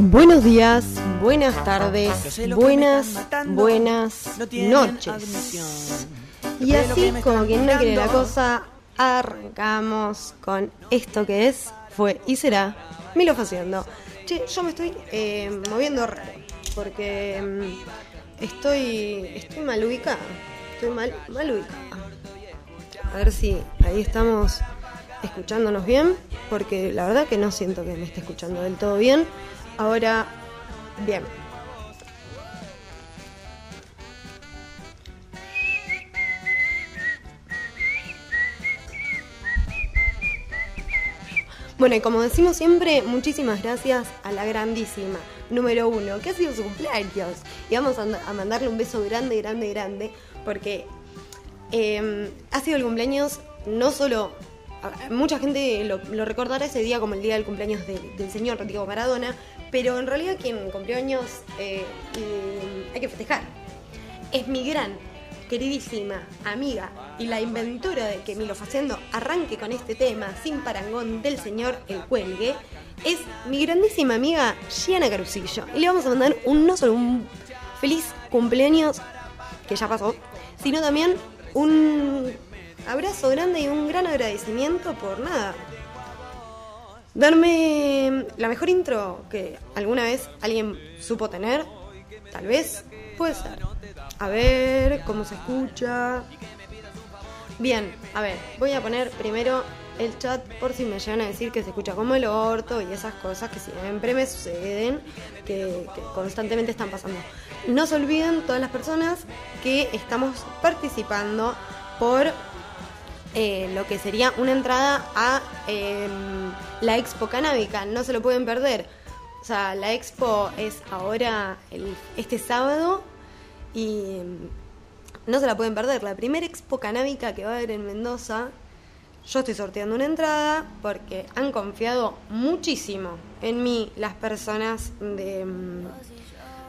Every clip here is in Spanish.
Buenos días, buenas tardes, buenas, buenas noches. Y así, como quien no quiere la cosa, arrancamos con esto que es, fue y será Milo Haciendo. Che, yo me estoy eh, moviendo raro, porque mm, estoy, estoy mal ubicada. Estoy mal, mal ubicada. A ver si ahí estamos escuchándonos bien, porque la verdad que no siento que me esté escuchando del todo bien. Ahora, bien. Bueno, y como decimos siempre, muchísimas gracias a la grandísima número uno, que ha sido su cumpleaños. Y vamos a, mandarle un beso grande, grande, grande, porque eh, ha sido el cumpleaños no solo mucha gente lo, recordará ese día como el día del cumpleaños del señor Diego Maradona, pero en realidad quien cumplió años eh, hay que festejar. Es mi gran, queridísima amiga y la inventora de que Milo Facendo arranque con este tema sin parangón del señor El Cuelgue, es mi grandísima amiga Gianna Carusillo. Y le vamos a mandar un no solo un feliz cumpleaños, que ya pasó, sino también un abrazo grande y un gran agradecimiento por nada. Darme la mejor intro que alguna vez alguien supo tener, tal vez, puede ser. A ver cómo se escucha. Bien, a ver, voy a poner primero el chat por si me llegan a decir que se escucha como el orto y esas cosas que siempre me suceden, que, que, constantemente están pasando. No se olviden todas las personas que estamos participando por eh, lo que sería una entrada a em, la Expo Canábica. No se lo pueden perder. O sea, la Expo es ahora este sábado y em, no se la pueden perder. La primera Expo Canábica que va a haber en Mendoza. Yo estoy sorteando una entrada porque han confiado muchísimo en mí las personas de, em,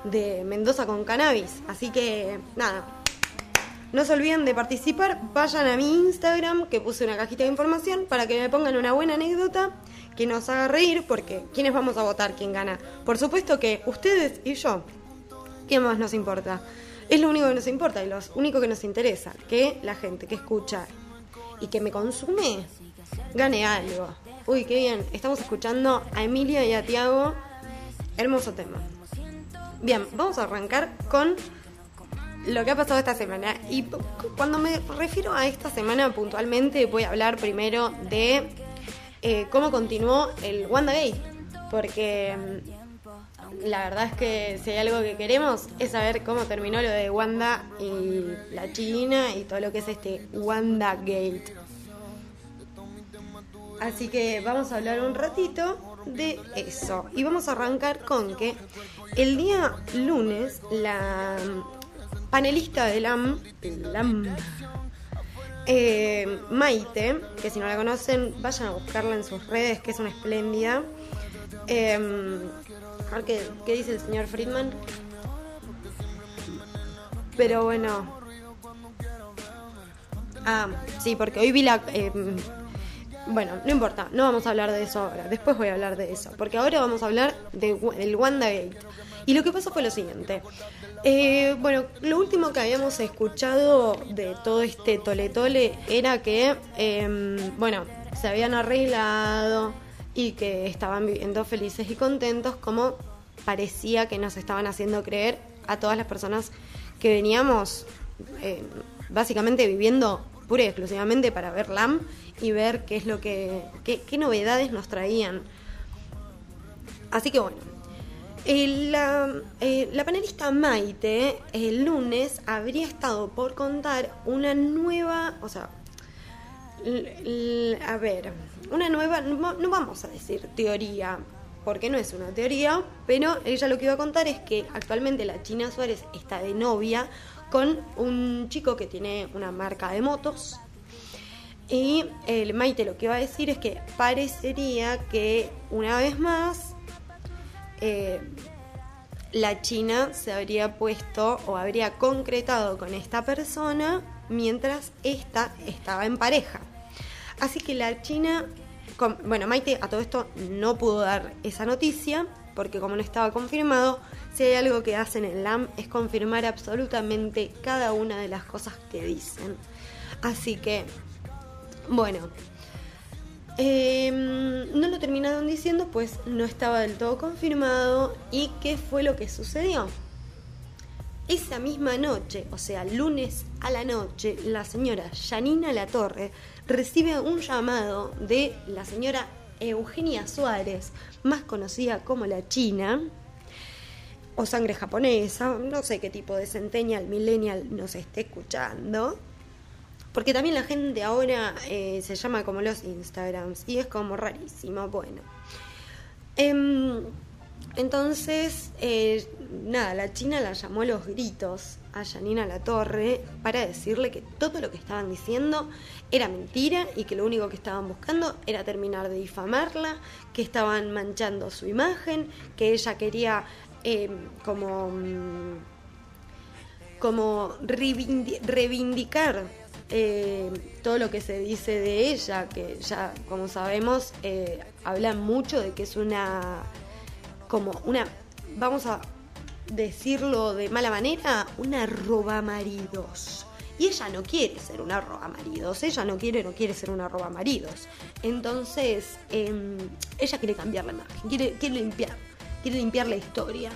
de Mendoza con cannabis. Así que nada, no se olviden de participar, vayan a mi Instagram, que puse una cajita de información, para que me pongan una buena anécdota que nos haga reír, porque ¿quiénes vamos a votar quién gana? Por supuesto que ustedes y yo. ¿Qué más nos importa? Es lo único que nos importa y lo único que nos interesa, que la gente que escucha y que me consume gane algo. Uy, qué bien. Estamos escuchando a Emilia y a Tiago. Hermoso tema. Bien, vamos a arrancar con lo que ha pasado esta semana. Y cuando me refiero a esta semana puntualmente, voy a hablar primero de eh, cómo continuó el WandaGate. Porque mm, la verdad es que si hay algo que queremos es saber cómo terminó lo de Wanda y la China y todo lo que es este WandaGate. Así que vamos a hablar un ratito de eso. Y vamos a arrancar con que el día lunes la panelista de LAM, eh, Maite, que si no la conocen, vayan a buscarla en sus redes, que es una espléndida. Em, qué, dice el señor Friedman. Pero bueno. Ah, sí, porque hoy vi la... Em, bueno, no importa, no vamos a hablar de eso ahora, después voy a hablar de eso, porque ahora vamos a hablar de, del WandaGate. Y lo que pasó fue lo siguiente. Eh, bueno, lo último que habíamos escuchado de todo este tole tole era que, em, bueno, se habían arreglado y que estaban viviendo felices y contentos como parecía que nos estaban haciendo creer a todas las personas que veníamos eh, básicamente viviendo pura y exclusivamente para ver LAM y ver qué es lo que, qué novedades nos traían. Así que bueno, la, eh, la, panelista Maite el lunes habría estado por contar una nueva, o sea, a ver, una nueva, no, vamos a decir teoría, porque no es una teoría, pero ella lo que iba a contar es que actualmente la China Suárez está de novia con un chico que tiene una marca de motos. Y el Maite lo que iba a decir es que parecería que una vez más eh, la China se habría puesto o habría concretado con esta persona mientras esta estaba en pareja. Así que la China, bueno, Maite a todo esto no pudo dar esa noticia porque como no estaba confirmado, si hay algo que hacen en LAM es confirmar absolutamente cada una de las cosas que dicen. Así que, bueno, em, no lo terminaron diciendo, pues no estaba del todo confirmado. ¿Y qué fue lo que sucedió? Esa misma noche, o sea, lunes a la noche, la señora Janina Latorre recibe un llamado de la señora Eugenia Suárez, más conocida como la China, o sangre japonesa, no sé qué tipo de centennial, millennial nos esté escuchando, porque también la gente ahora eh, se llama como los Instagrams y es como rarísimo, bueno. Em, entonces, eh, nada, la China la llamó a los gritos a Janina La Torre para decirle que todo lo que estaban diciendo era mentira y que lo único que estaban buscando era terminar de difamarla, que estaban manchando su imagen, que ella quería eh, como, mm, como reivindicar eh, todo lo que se dice de ella, que ya como sabemos hablan mucho de que es una como una, vamos a decirlo de mala manera, una roba maridos. Y ella no quiere ser una roba maridos, ella no quiere, no quiere ser una roba maridos. Entonces, em, ella quiere cambiar la imagen, quiere, quiere limpiar, quiere limpiar la historia.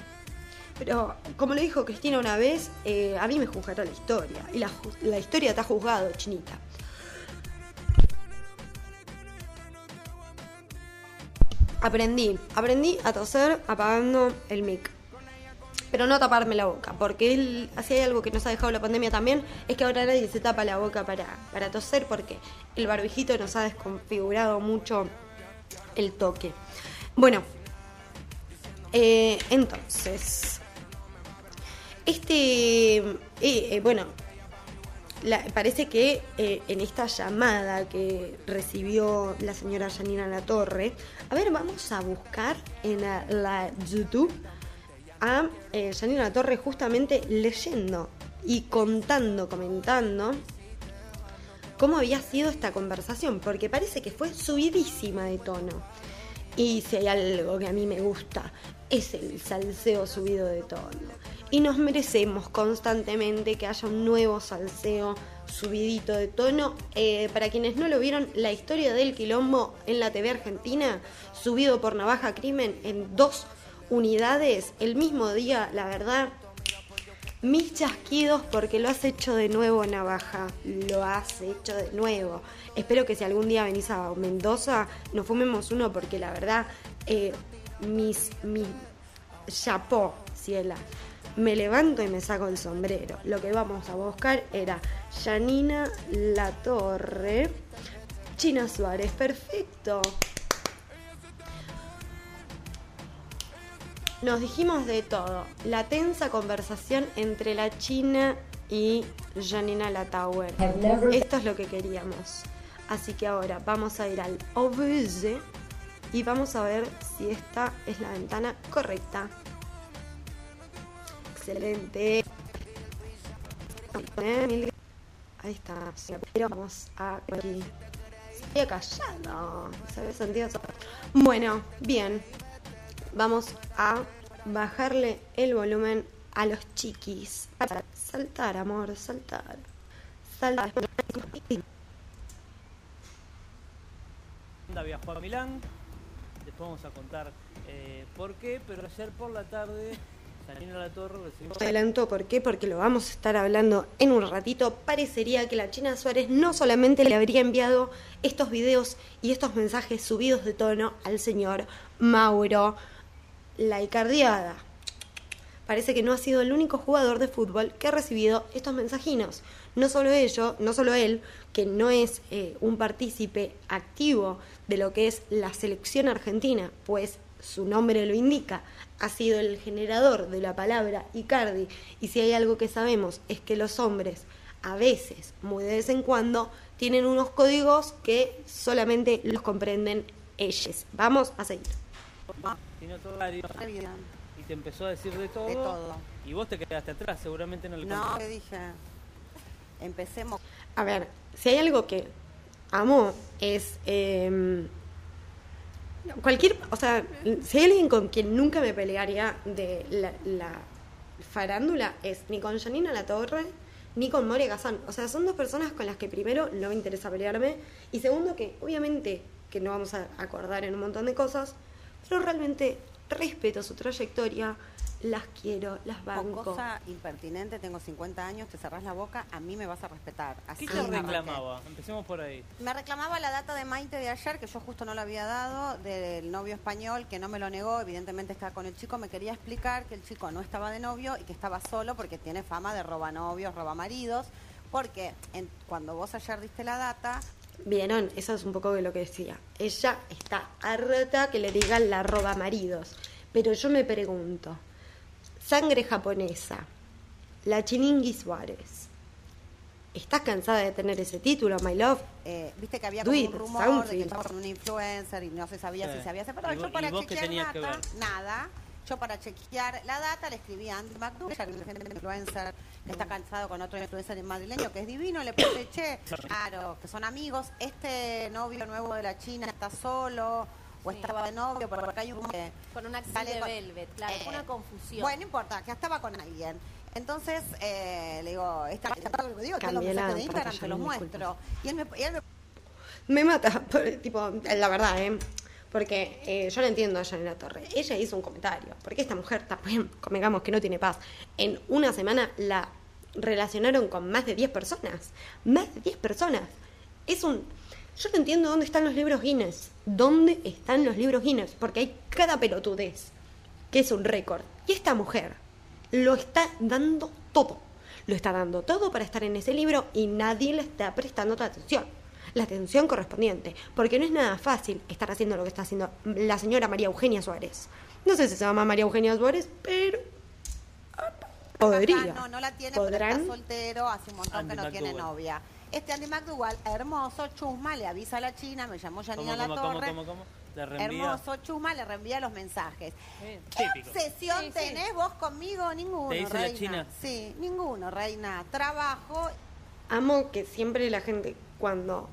Pero como lo dijo Cristina una vez, eh, a mí me juzgará la historia. Y la, la historia está juzgado, chinita. Aprendí, aprendí a toser apagando el mic. Pero no taparme la boca, porque él, así hay algo que nos ha dejado la pandemia también, es que ahora nadie se tapa la boca para, para toser porque el barbijito nos ha desconfigurado mucho el toque. Bueno, eh, entonces, este, eh, eh, bueno, parece que eh, en esta llamada que recibió la señora Janina La Torre, a ver, vamos a buscar en la, YouTube a eh, Janina La Torre justamente leyendo y contando, comentando cómo había sido esta conversación, porque parece que fue subidísima de tono. Y si hay algo que a mí me gusta, es el salseo subido de tono y nos merecemos constantemente que haya un nuevo salseo subidito de tono. Eh, para quienes no lo vieron, la historia del quilombo en la TV argentina, subido por Navaja Crimen en dos unidades el mismo día, la verdad. Mis chasquidos porque lo has hecho de nuevo, Navaja. Lo has hecho de nuevo. Espero que si algún día venís a Mendoza, nos fumemos uno porque la verdad, eh, mis, mis chapó, Ciela me levanto y me saco el sombrero. Lo que vamos a buscar era Janina La Torre, China Suárez, perfecto. Nos dijimos de todo. La tensa conversación entre la China y Janina La Tower. Esto es lo que queríamos. Así que ahora vamos a ir al OBS y vamos a ver si esta es la ventana correcta excelente. Ahí está. Pero vamos a aquí. Se había sentido. Bueno, bien. Vamos a bajarle el volumen a los chiquis. Saltar, amor, saltar. Saltar. viajó a Milán. Después vamos a contar eh, por qué, pero ayer por la tarde se adelantó, ¿por qué? Porque lo vamos a estar hablando en un ratito. Parecería que la China Suárez no solamente le habría enviado estos videos y estos mensajes subidos de tono al señor Mauro la Icardiada. Parece que no ha sido el único jugador de fútbol que ha recibido estos mensajinos. No solo ello, no solo él, que no es eh, un partícipe activo de lo que es la selección argentina, pues su nombre lo indica, ha sido el generador de la palabra Icardi. Y si hay algo que sabemos es que los hombres, a veces, muy de vez en cuando, tienen unos códigos que solamente los comprenden ellos. Vamos a seguir. y te empezó a decir de todo, Y vos te quedaste atrás, seguramente no le No, le dije. Empecemos. A ver, si hay algo que amo es. Em, Cualquier, o sea, si hay alguien con quien nunca me pelearía de la, la farándula es ni con Janina La Torre ni con Moria Kazan. O sea, son dos personas con las que primero no me interesa pelearme y segundo que obviamente que no vamos a acordar en un montón de cosas, pero realmente respeto su trayectoria, las quiero, las Con banco. cosa impertinente, tengo 50 años, te cerrás la boca, a mí me vas a respetar. Así ¿Qué te reclamaba? Empecemos por ahí. Me reclamaba la data de Maite de ayer, que yo justo no la había dado, del novio español, que no me lo negó, evidentemente estaba con el chico, me quería explicar que el chico no estaba de novio y que estaba solo porque tiene fama de roba novios, roba maridos, porque en- cuando vos ayer diste la data, Vieron, eso es un poco de lo que decía. Ella está harta que le digan la roba maridos. Pero yo me pregunto, sangre japonesa, la Chiningi Suárez, ¿estás cansada de tener ese título, my love? eh, viste que había como un rumor de que estaba con un influencer y no se sabía Sí. si se había separado. ¿Y Yo para chequear data, nada. Yo para chequear la data le escribí a Andy McDougall, el influencer que está cansado con otro influencer madrileño que es divino, le puse, che, claro, que son amigos, este novio nuevo de la China está solo o estaba de novio, porque acá hay un... que Con una actriz sale de con- Velvet, claro, fue Eh, una confusión. Bueno, no importa, que estaba con alguien. Entonces, eh, le digo, esta, esta, lo que digo, la mensajes de Instagram, te los muestro. Y él me, y él me Me mata, por- tipo, la verdad, ¿eh? Porque eh, yo no entiendo a Janela Torre. Ella hizo un comentario, porque esta mujer también, convengamos que no tiene paz. En una semana la relacionaron con más de 10 personas. Más de 10 personas. Es un... Yo no entiendo dónde están los libros Guinness. ¿Dónde están los libros Guinness? Porque hay cada pelotudez, que es un récord. Y esta mujer lo está dando todo. Lo está dando todo para estar en ese libro y nadie le está prestando otra atención. La atención correspondiente. Porque no es nada fácil estar haciendo lo que está haciendo la señora María Eugenia Suárez. No sé si se llama María Eugenia Suárez, pero podría. No, no la tiene, pero ¿Podrán? está soltero, hace un montón que no tiene novia. Este Andy McDougall, hermoso, chusma, le avisa a la China, me llamó Janina ¿Cómo, La cómo, cómo, Torre. cómo, cómo? Le reenvía. Hermoso, chusma, le reenvía los mensajes. Eh, ¿Qué típico. obsesión Sí, sí. tenés vos conmigo? Ninguno, ¿Te dice la reina. China? Sí, ninguno, reina. Trabajo, Amo que siempre la gente cuando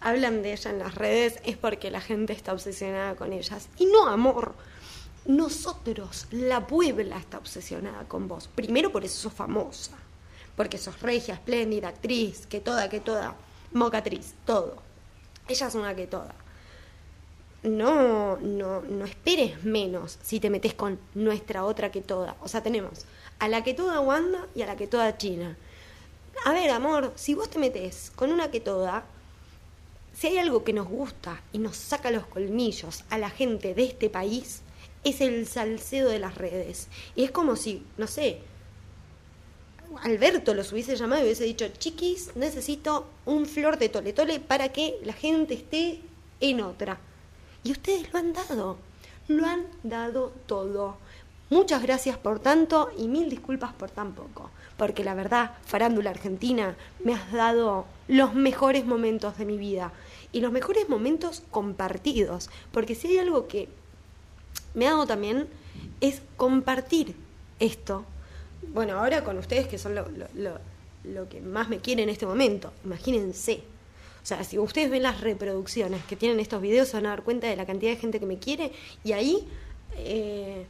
hablan de ella en las redes es porque la gente está obsesionada con ellas. Y no, amor. Nosotros, la Puebla está obsesionada con vos. Primero por eso sos famosa. Porque sos regia, espléndida, actriz, que toda, que toda. Mocatriz, todo. Ella es una que toda. No, no, no esperes menos si te metes con nuestra otra que toda. O sea, tenemos a la que toda Wanda y a la que toda China. A ver, amor, si vos te metes con una que toda, si hay algo que nos gusta y nos saca los colmillos a la gente de este país, es el salseo de las redes. Y es como si, no sé, Alberto los hubiese llamado y hubiese dicho, chiquis, necesito un flor de tole tole para que la gente esté en otra. Y ustedes lo han dado, lo han dado todo. Muchas gracias por tanto y mil disculpas por tan poco. Porque la verdad, Farándula Argentina, me has dado los mejores momentos de mi vida. Y los mejores momentos compartidos. Porque si hay algo que me hago también es compartir esto. Bueno, ahora con ustedes que son lo, que más me quieren en este momento, imagínense. O sea, si ustedes ven las reproducciones que tienen estos videos, se van a dar cuenta de la cantidad de gente que me quiere. Y ahí eh,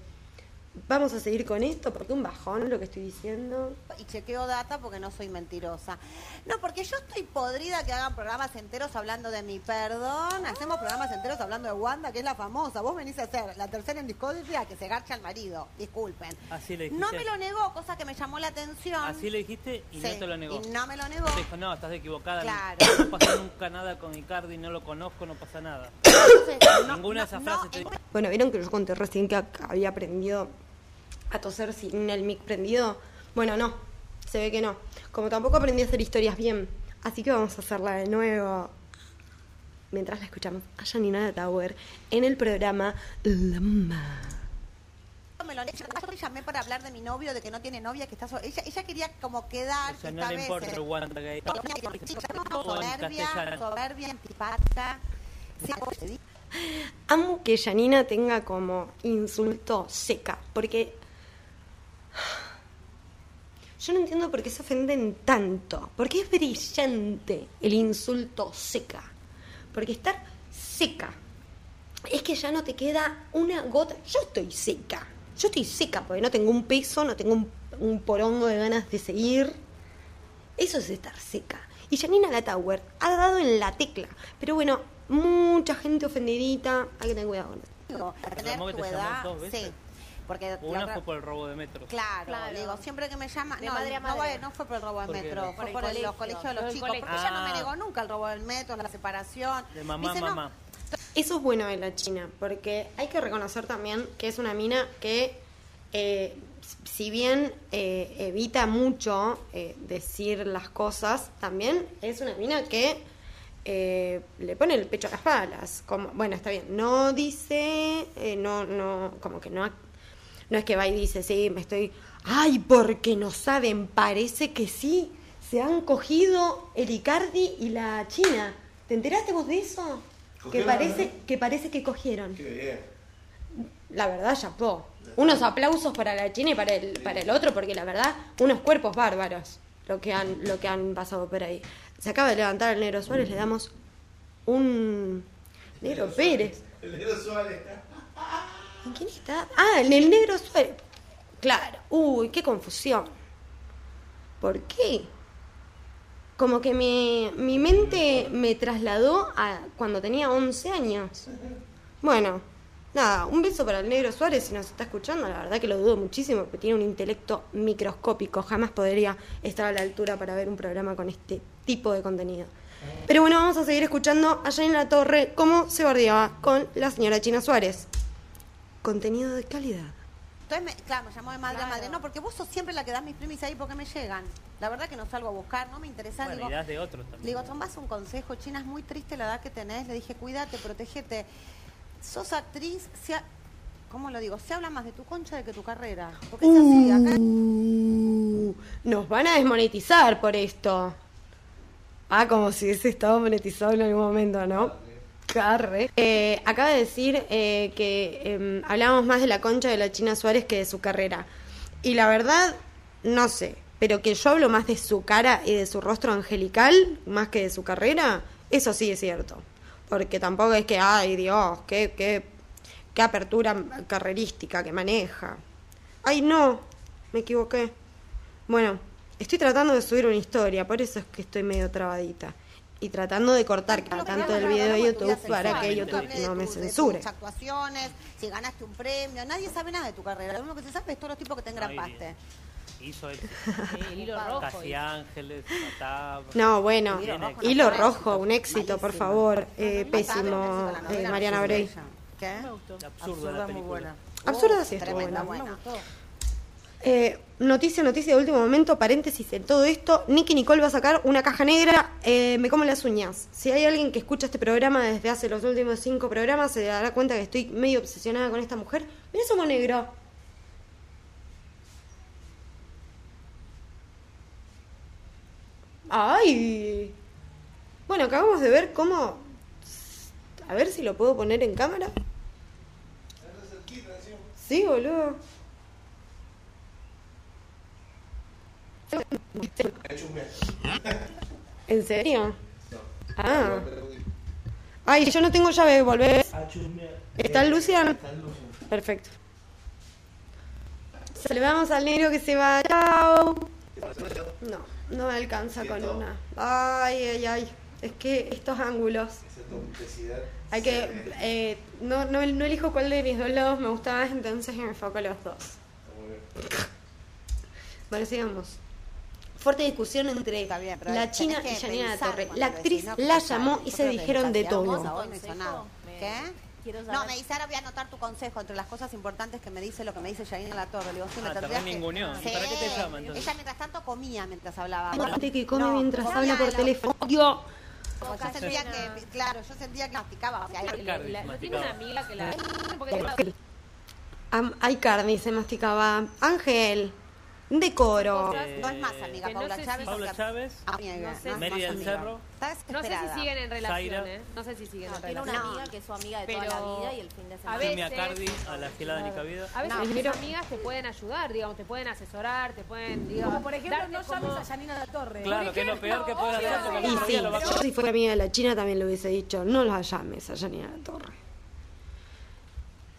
vamos a seguir con esto, porque un bajón lo que estoy diciendo. y chequeo data porque no soy mentirosa. No, porque yo estoy podrida que hagan programas enteros hablando de mi perdón. Hacemos programas enteros hablando de Wanda, que es la famosa. Vos venís a hacer la tercera en discordia que se garcha al marido. Disculpen. Así le dijiste. No me lo negó, cosa que me llamó la atención. Así le dijiste y Sí, no te lo negó. Y no me lo negó. Te dijo, no, estás equivocada. Claro. No pasa nunca nada con Icardi, no lo conozco, no pasa nada. Entonces, no- Ninguna de esas no, frases te. Bueno, vieron que yo conté recién que había aprendido a toser sin el mic prendido. Bueno, no, se ve que no. Como tampoco aprendí a hacer historias bien, así que vamos a hacerla de nuevo. Mientras la escuchamos a Janina de Tower en el programa Lama. me lo llamé para hablar de mi novio, de que no tiene novia, que está so- ella, ella quería como quedar O sea, esta no le vez, importa eh, soberbia, soberbia, antipática. Sí, Amo que Janina tenga como insulto seca, porque yo no entiendo por qué se ofenden tanto, porque es brillante el insulto seca, porque estar seca es que ya no te queda una gota. Yo estoy seca. Yo estoy seca porque no tengo un peso, no tengo un, porongo de ganas de seguir. Eso es estar seca. Y Janina La Tower ha dado en la tecla. Pero bueno, mucha gente ofendidita. Hay que tener cuidado con eso. Tener tu sí. Porque Una otra- fue por el robo de metros. Claro, Claro. digo, siempre que me llama, De no, madre a no, madre. no fue por el robo del ¿Por qué? metro, Por fue por el- colegio, los colegios de los chicos, colegio. porque ella no me negó nunca el robo del metro, la separación. De mamá, dice, no, mamá. Eso es bueno de la China, porque hay que reconocer también que es una mina que, eh, si bien eh, evita mucho eh, decir las cosas, también es una mina que eh, le pone el pecho a las balas. Como, bueno, está bien, no dice, eh, no, no, como que no, no es que va y dice, sí, me estoy, ay, porque no saben, parece que sí, se han cogido el Icardi y la China. ¿Te enteraste vos de eso? Que parece, ¿no? que parece que cogieron. Qué bien. La verdad, chapó. Unos aplausos para la China y para el, para el otro, porque la verdad, unos cuerpos bárbaros lo que han, lo que han pasado por ahí. Se acaba de levantar el negro Suárez, le damos un negro Pérez. El negro Suárez. ¿En quién está? Ah, en el negro Suárez. Claro. Uy, qué confusión. ¿Por qué? Como que mi, mi mente me trasladó a cuando tenía 11 años. Bueno, nada, un beso para el negro Suárez si nos está escuchando. La verdad que lo dudo muchísimo porque tiene un intelecto microscópico. Jamás podría estar a la altura para ver un programa con este tipo de contenido. Pero bueno, vamos a seguir escuchando en la torre cómo se bardeaba con la señora China Suárez. Contenido de calidad. Entonces, me, claro, me llamó de madre a madre. No, porque vos sos siempre la que das mis primis ahí porque me llegan. La verdad que no salgo a buscar, no me interesa. Bueno, digo, y das de otros también. Le digo, tomás un consejo, China, es muy triste la edad que tenés. Le dije, cuídate, protégete. Sos actriz, se ha- ¿cómo lo digo? Se habla más de tu concha de que tu carrera. Porque es así, acá Uh, nos van a desmonetizar por esto. Ah, como si hubiese estado monetizado en algún momento, ¿no? Carre. Eh, acaba de decir eh, que eh, hablábamos más de la concha de la China Suárez que de su carrera. Y la verdad, no sé. Pero que yo hablo más de su cara y de su rostro angelical, más que de su carrera, eso sí es cierto. Porque tampoco es que, ay Dios, qué, qué, qué apertura carrerística que maneja. Ay, no, me equivoqué. Bueno, estoy tratando de subir una historia, por eso es que estoy medio trabadita. Y tratando de cortar cada tanto hablar video de YouTube para que. YouTube no me censure. actuaciones, si ganaste un premio, nadie sabe nada de tu carrera. Lo único que se sabe es todos los tipos que te engrapaste. Hizo el El hilo rojo. Casi Ángeles. No, bueno, Hilo rojo, un éxito, por favor. Eh, pésimo, eh, Mariana ella. ¿Qué? Absurda muy buena. Absurda Uh, sí estuvo buena. Eh, noticia, noticia de último momento, paréntesis en todo esto. Nicky Nicole va a sacar una caja negra, eh, me como las uñas. Si hay alguien que escucha este programa desde hace los últimos cinco programas, se dará cuenta que estoy medio obsesionada con esta mujer. Mira ese negro. ¡Ay! Bueno, acabamos de ver cómo... A ver si lo puedo poner en cámara. Sí, boludo. ¿En serio? Ah. Ay, yo no tengo llave, volver. ¿Está el Lucian? Perfecto. Saludamos al negro que se va. Chao. No, no me alcanza con una. Ay, ay, ay. Es que estos ángulos. Hay que. eh, no, no, no elijo cuál de mis dos lados me gusta más, entonces me enfoco los dos. Bueno, sigamos. Fuerte discusión entre la China que y Janina La pensar Torre. La actriz decís, no la llamó y se dijeron de todo. cosa, hoy no hizo nada. Me- ¿Qué? No, me dice, ahora voy a anotar tu consejo entre las cosas importantes que me dice lo que me dice Janina La Torre. Le digo, sí, me Ah, te tendrías que... reninguneó. ¿Y Sí. para qué te llama, entonces? Ella mientras tanto comía mientras hablaba. Gente que come No, mientras comía habla por la- teléfono. Yo. Sentía que, claro, yo sentía que masticaba. O sea, Ricardo, La- la- ¿No tiene una masticaba. amiga que la... Porque Am- Ay, carne, se masticaba. Ángel. Decoro. Eh, no es más amiga que no Paula sé si- Chávez. Paula porque- Chávez, Amiga, No sé no es Mary más del. Cerro. Está no sé desesperada. si siguen en relación, Zaira. ¿eh? No sé si siguen No, en tiene relación. una No. amiga que es su amiga de toda Pero- la vida y el fin de A semana. ver, Jimmy veces- Acardi, a la gelada de Nicavida. A veces No. tus Pero- amigas te pueden ayudar, digamos, te pueden asesorar, te pueden, digamos, Como por ejemplo, darte no llames como- a Janina La Torre. Claro, que es lo peor que puede hacer porque el Y otro sí, día lo va a yo si fuera amiga de la China también le hubiese dicho, no la llames a Janina La Torre.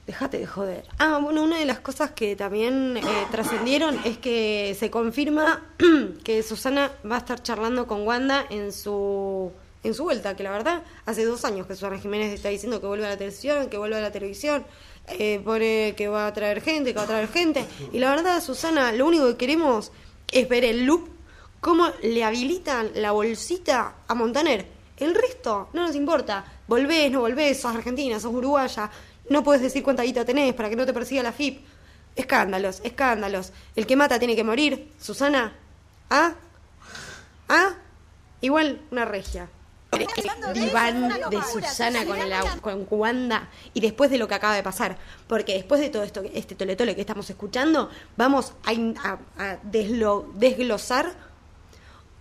Dejate de joder. Ah, bueno, una de las cosas que también eh, trascendieron es que se confirma que Susana va a estar charlando con Wanda en su en su vuelta, que la verdad hace dos años que Susana Jiménez está diciendo que vuelve a la televisión, que vuelve a la televisión, eh, pone que va a traer gente, que va a traer gente. Y la verdad, Susana, lo único que queremos es ver el loop, cómo le habilitan la bolsita a Montaner. El resto no nos importa. Volvés, no volvés, sos argentina, sos uruguaya, no puedes decir cuánta guita tenés para que no te persiga la FIP. Escándalos, escándalos. El que mata tiene que morir. Susana, ¿ah? ¿Ah? Igual una regia. Diván de Susana con, la, con Wanda y después de lo que acaba de pasar. Porque después de todo esto, este tole tole que estamos escuchando, vamos a- a deslo- desglosar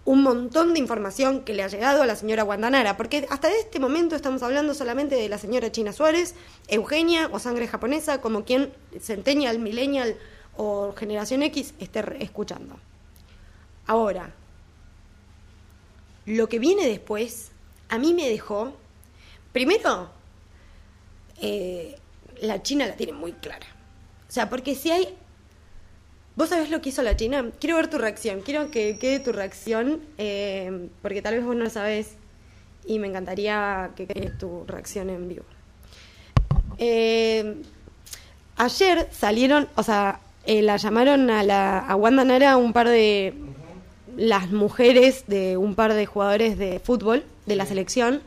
un montón de información que le ha llegado a la señora Guandanara, porque hasta este momento estamos hablando solamente de la señora China Suárez, Eugenia o sangre japonesa, como quien centennial, millennial o generación X esté escuchando. Ahora, lo que viene después, a mí me dejó, primero, eh, la China la tiene muy clara. O sea, porque si hay ¿Vos sabés lo que hizo la China? Quiero ver tu reacción, quiero que quede tu reacción, eh, porque tal vez vos no lo sabés y me encantaría que quede tu reacción en vivo. Eh, ayer salieron, o sea, eh, la llamaron a, la, a Wanda Nara un par de las mujeres de un par de jugadores de fútbol de la selección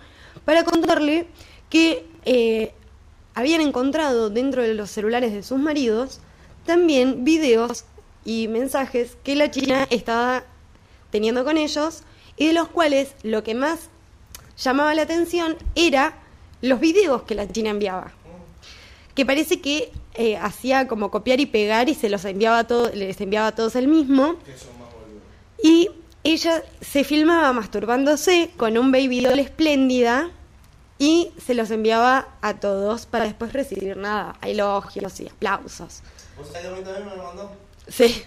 para contarle que eh, habían encontrado dentro de los celulares de sus maridos también videos y mensajes que la China estaba teniendo con ellos y de los cuales lo que más llamaba la atención era los videos que la China enviaba que parece que eh, hacía como copiar y pegar y se los enviaba a todos, les enviaba a todos el mismo. Y ella se filmaba masturbándose con un baby doll espléndida y se los enviaba a todos para después recibir nada, elogios y aplausos. ¿Vos sabés que también me lo mandó? Sí,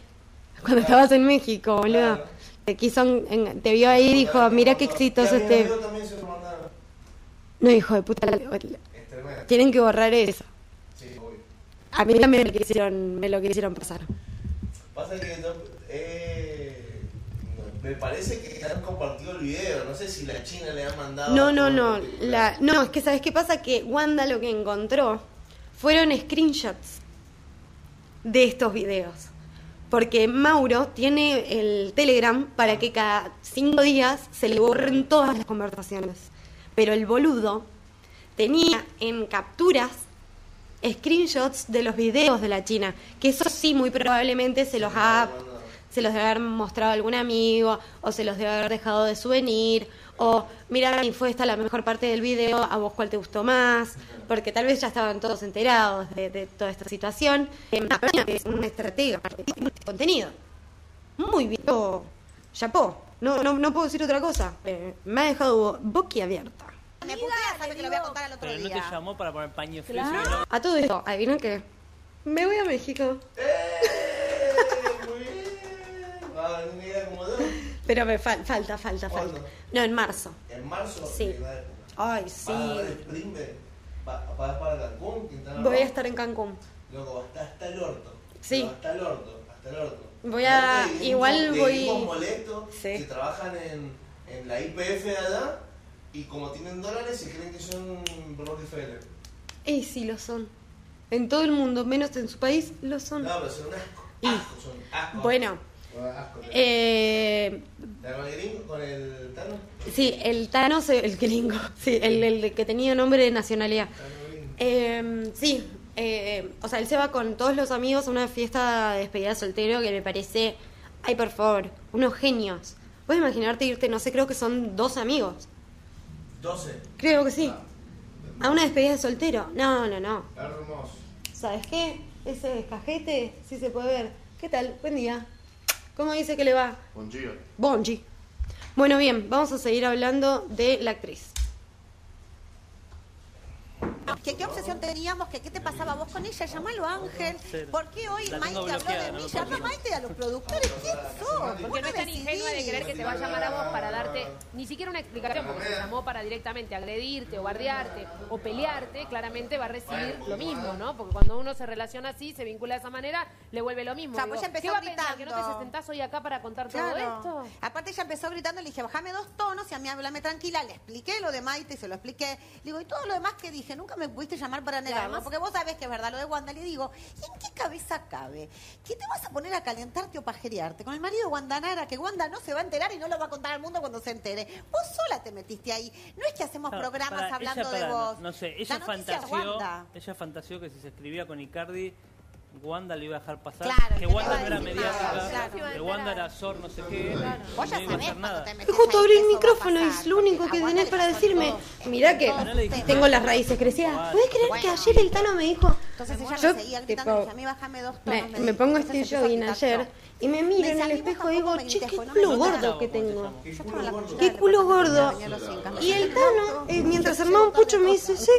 cuando estabas en México, boludo. Claro. Te quiso, en- te vio ahí y dijo, mira qué exitoso este. amigo también se lo mandaron. No, hijo de puta, tremendo. tienen que borrar eso. Sí, obvio. A mí también me lo quisieron, me lo quisieron pasar. Pasa que yo, eh, me parece que han compartido el video. No sé si la China le ha mandado. No, no, no. La, no, es que ¿sabes qué pasa? Que Wanda lo que encontró fueron screenshots de estos videos. Porque Mauro tiene el Telegram para que cada cinco días se le borren todas las conversaciones. Pero el boludo tenía en capturas screenshots de los videos de la China, que eso sí muy probablemente se los ha se los debe haber mostrado algún amigo o se los debe haber dejado de souvenir o mira y fue esta la mejor parte del video, a vos cuál te gustó más, porque tal vez ya estaban todos enterados de, de toda esta situación. Eh, una persona que es una estratega de contenido. Muy bien. Oh, Chapó. No, no, no puedo decir otra cosa. Eh, me ha dejado boquiabierta. Me putea, sabe que lo voy a contar al otro Pero no te día. llamó para poner paño frío. Claro. A todo esto, adivina qué. Me voy a México. ¡Eh! Muy bien. Va a venir a. Pero me fal- falta, falta, falta. ¿Cuándo? No, en marzo. En marzo. Sí. Ay, ¿Vas sí. ¿Vas para Cancún? Quintana Voy a estar en Cancún. Loco, hasta, hasta el orto. Sí. Hasta el orto, hasta el orto. Voy a- gringos- igual de voy- molestos Sí. que trabajan en, en la IPF de allá y como tienen dólares se creen que son Rockefeller. Y sí lo son. En todo el mundo, menos en su país, lo son. No, pero son un asco. Asco, son asco. Bueno. Eh, ¿La con el gringo? ¿Con el Tano? sí, el Thanos, el gringo, sí, el, el que tenía nombre de nacionalidad. Eh, sí, eh, o sea, él se va con todos los amigos a una fiesta de despedida de soltero que me parece, ay, por favor, unos genios. Puedes imaginarte irte, no sé, creo que son dos amigos. 12. Creo que sí. A una despedida de soltero. No, no, no. Hermoso. ¿Sabes qué? Ese cajete sí se puede ver. ¿Qué tal? Buen día. ¿Cómo dice que le va? Día. Bonji. Bueno, bien, vamos a seguir hablando de la actriz. Que qué obsesión teníamos, que qué te pasaba vos con ella, llamalo Ángel. ¿Por qué hoy Maite habló de mí? Llama Maite a los productores, ¿quién sos? Porque no es tan ingenuo de creer que te va a llamar a vos para darte ni siquiera una explicación, porque se llamó para directamente agredirte o bardearte o pelearte, claramente va a recibir lo mismo, ¿no? Porque cuando uno se relaciona así, se vincula de esa manera, le vuelve lo mismo. O sea, pues ella empezó ¿Qué va a pensar? ¿Que no te sentás hoy acá para contar Claro. todo esto? Aparte ella empezó gritando, le dije, bájame dos tonos y a mí háblame tranquila. Le expliqué lo de Maite y se lo expliqué. Le digo, y todo lo demás que dije, nunca me pudiste llamar para negarlo. además- porque vos sabés que es verdad lo de Wanda. Le digo, ¿y en qué cabeza cabe? ¿Que te vas a poner a calentarte o pajerearte con el marido de Wanda Nara? Que Wanda no se va a enterar y no lo va a contar al mundo cuando se entere. Vos sola te metiste ahí. No es que hacemos programas hablando ella, de vos. No, no sé, La ella fantaseó, ella fantaseó que si se escribía con Icardi, Wanda le iba a dejar pasar. Claro, que Wanda no era mediática, nada, claro. que Wanda era Sor, no sé qué. Vos ya no iba a sabés nada. te metes Justo abrí el micrófono y es lo único que tenés para decirme. Mirá que tengo las raíces crecidas. ¿Puedes creer que ayer el Tano me dijo... Entonces ella Yo, me seguía gritando, tipo, a mí bájame dos tonos. Me, me me dijo. pongo este jogging ayer y me miro en el espejo y digo, che, qué culo gordo que ¿cómo se tengo. ¿Qué culo gordo? Y el Tano, eh, mientras armaba Pucho, me dice, sí,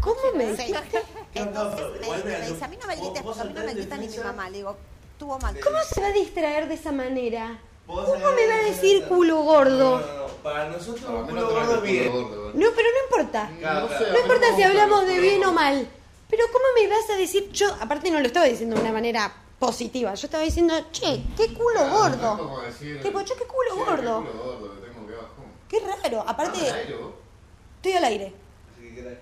¿cómo me dijiste? Entonces No, me, me dice, a mí no me grites porque a mí no me grita ni mi mamá. Le digo, tuvo mal. ¿Cómo se va a distraer de esa manera? ¿Cómo me va a decir culo No, gordo? no, no, Para nosotros culo no te gordo es culo bien. gordo. No, pero no importa. Claro, No claro. No importa si hablamos de culo bien o mal. Pero ¿cómo me vas a decir? Yo, aparte no lo estaba diciendo de una manera positiva. Yo estaba diciendo, che, qué culo no gordo. como decir, Tipo, che, qué culo che, gordo. Qué culo gordo, que tengo que. Qué raro. Aparte, Ah, estoy al aire. Así que.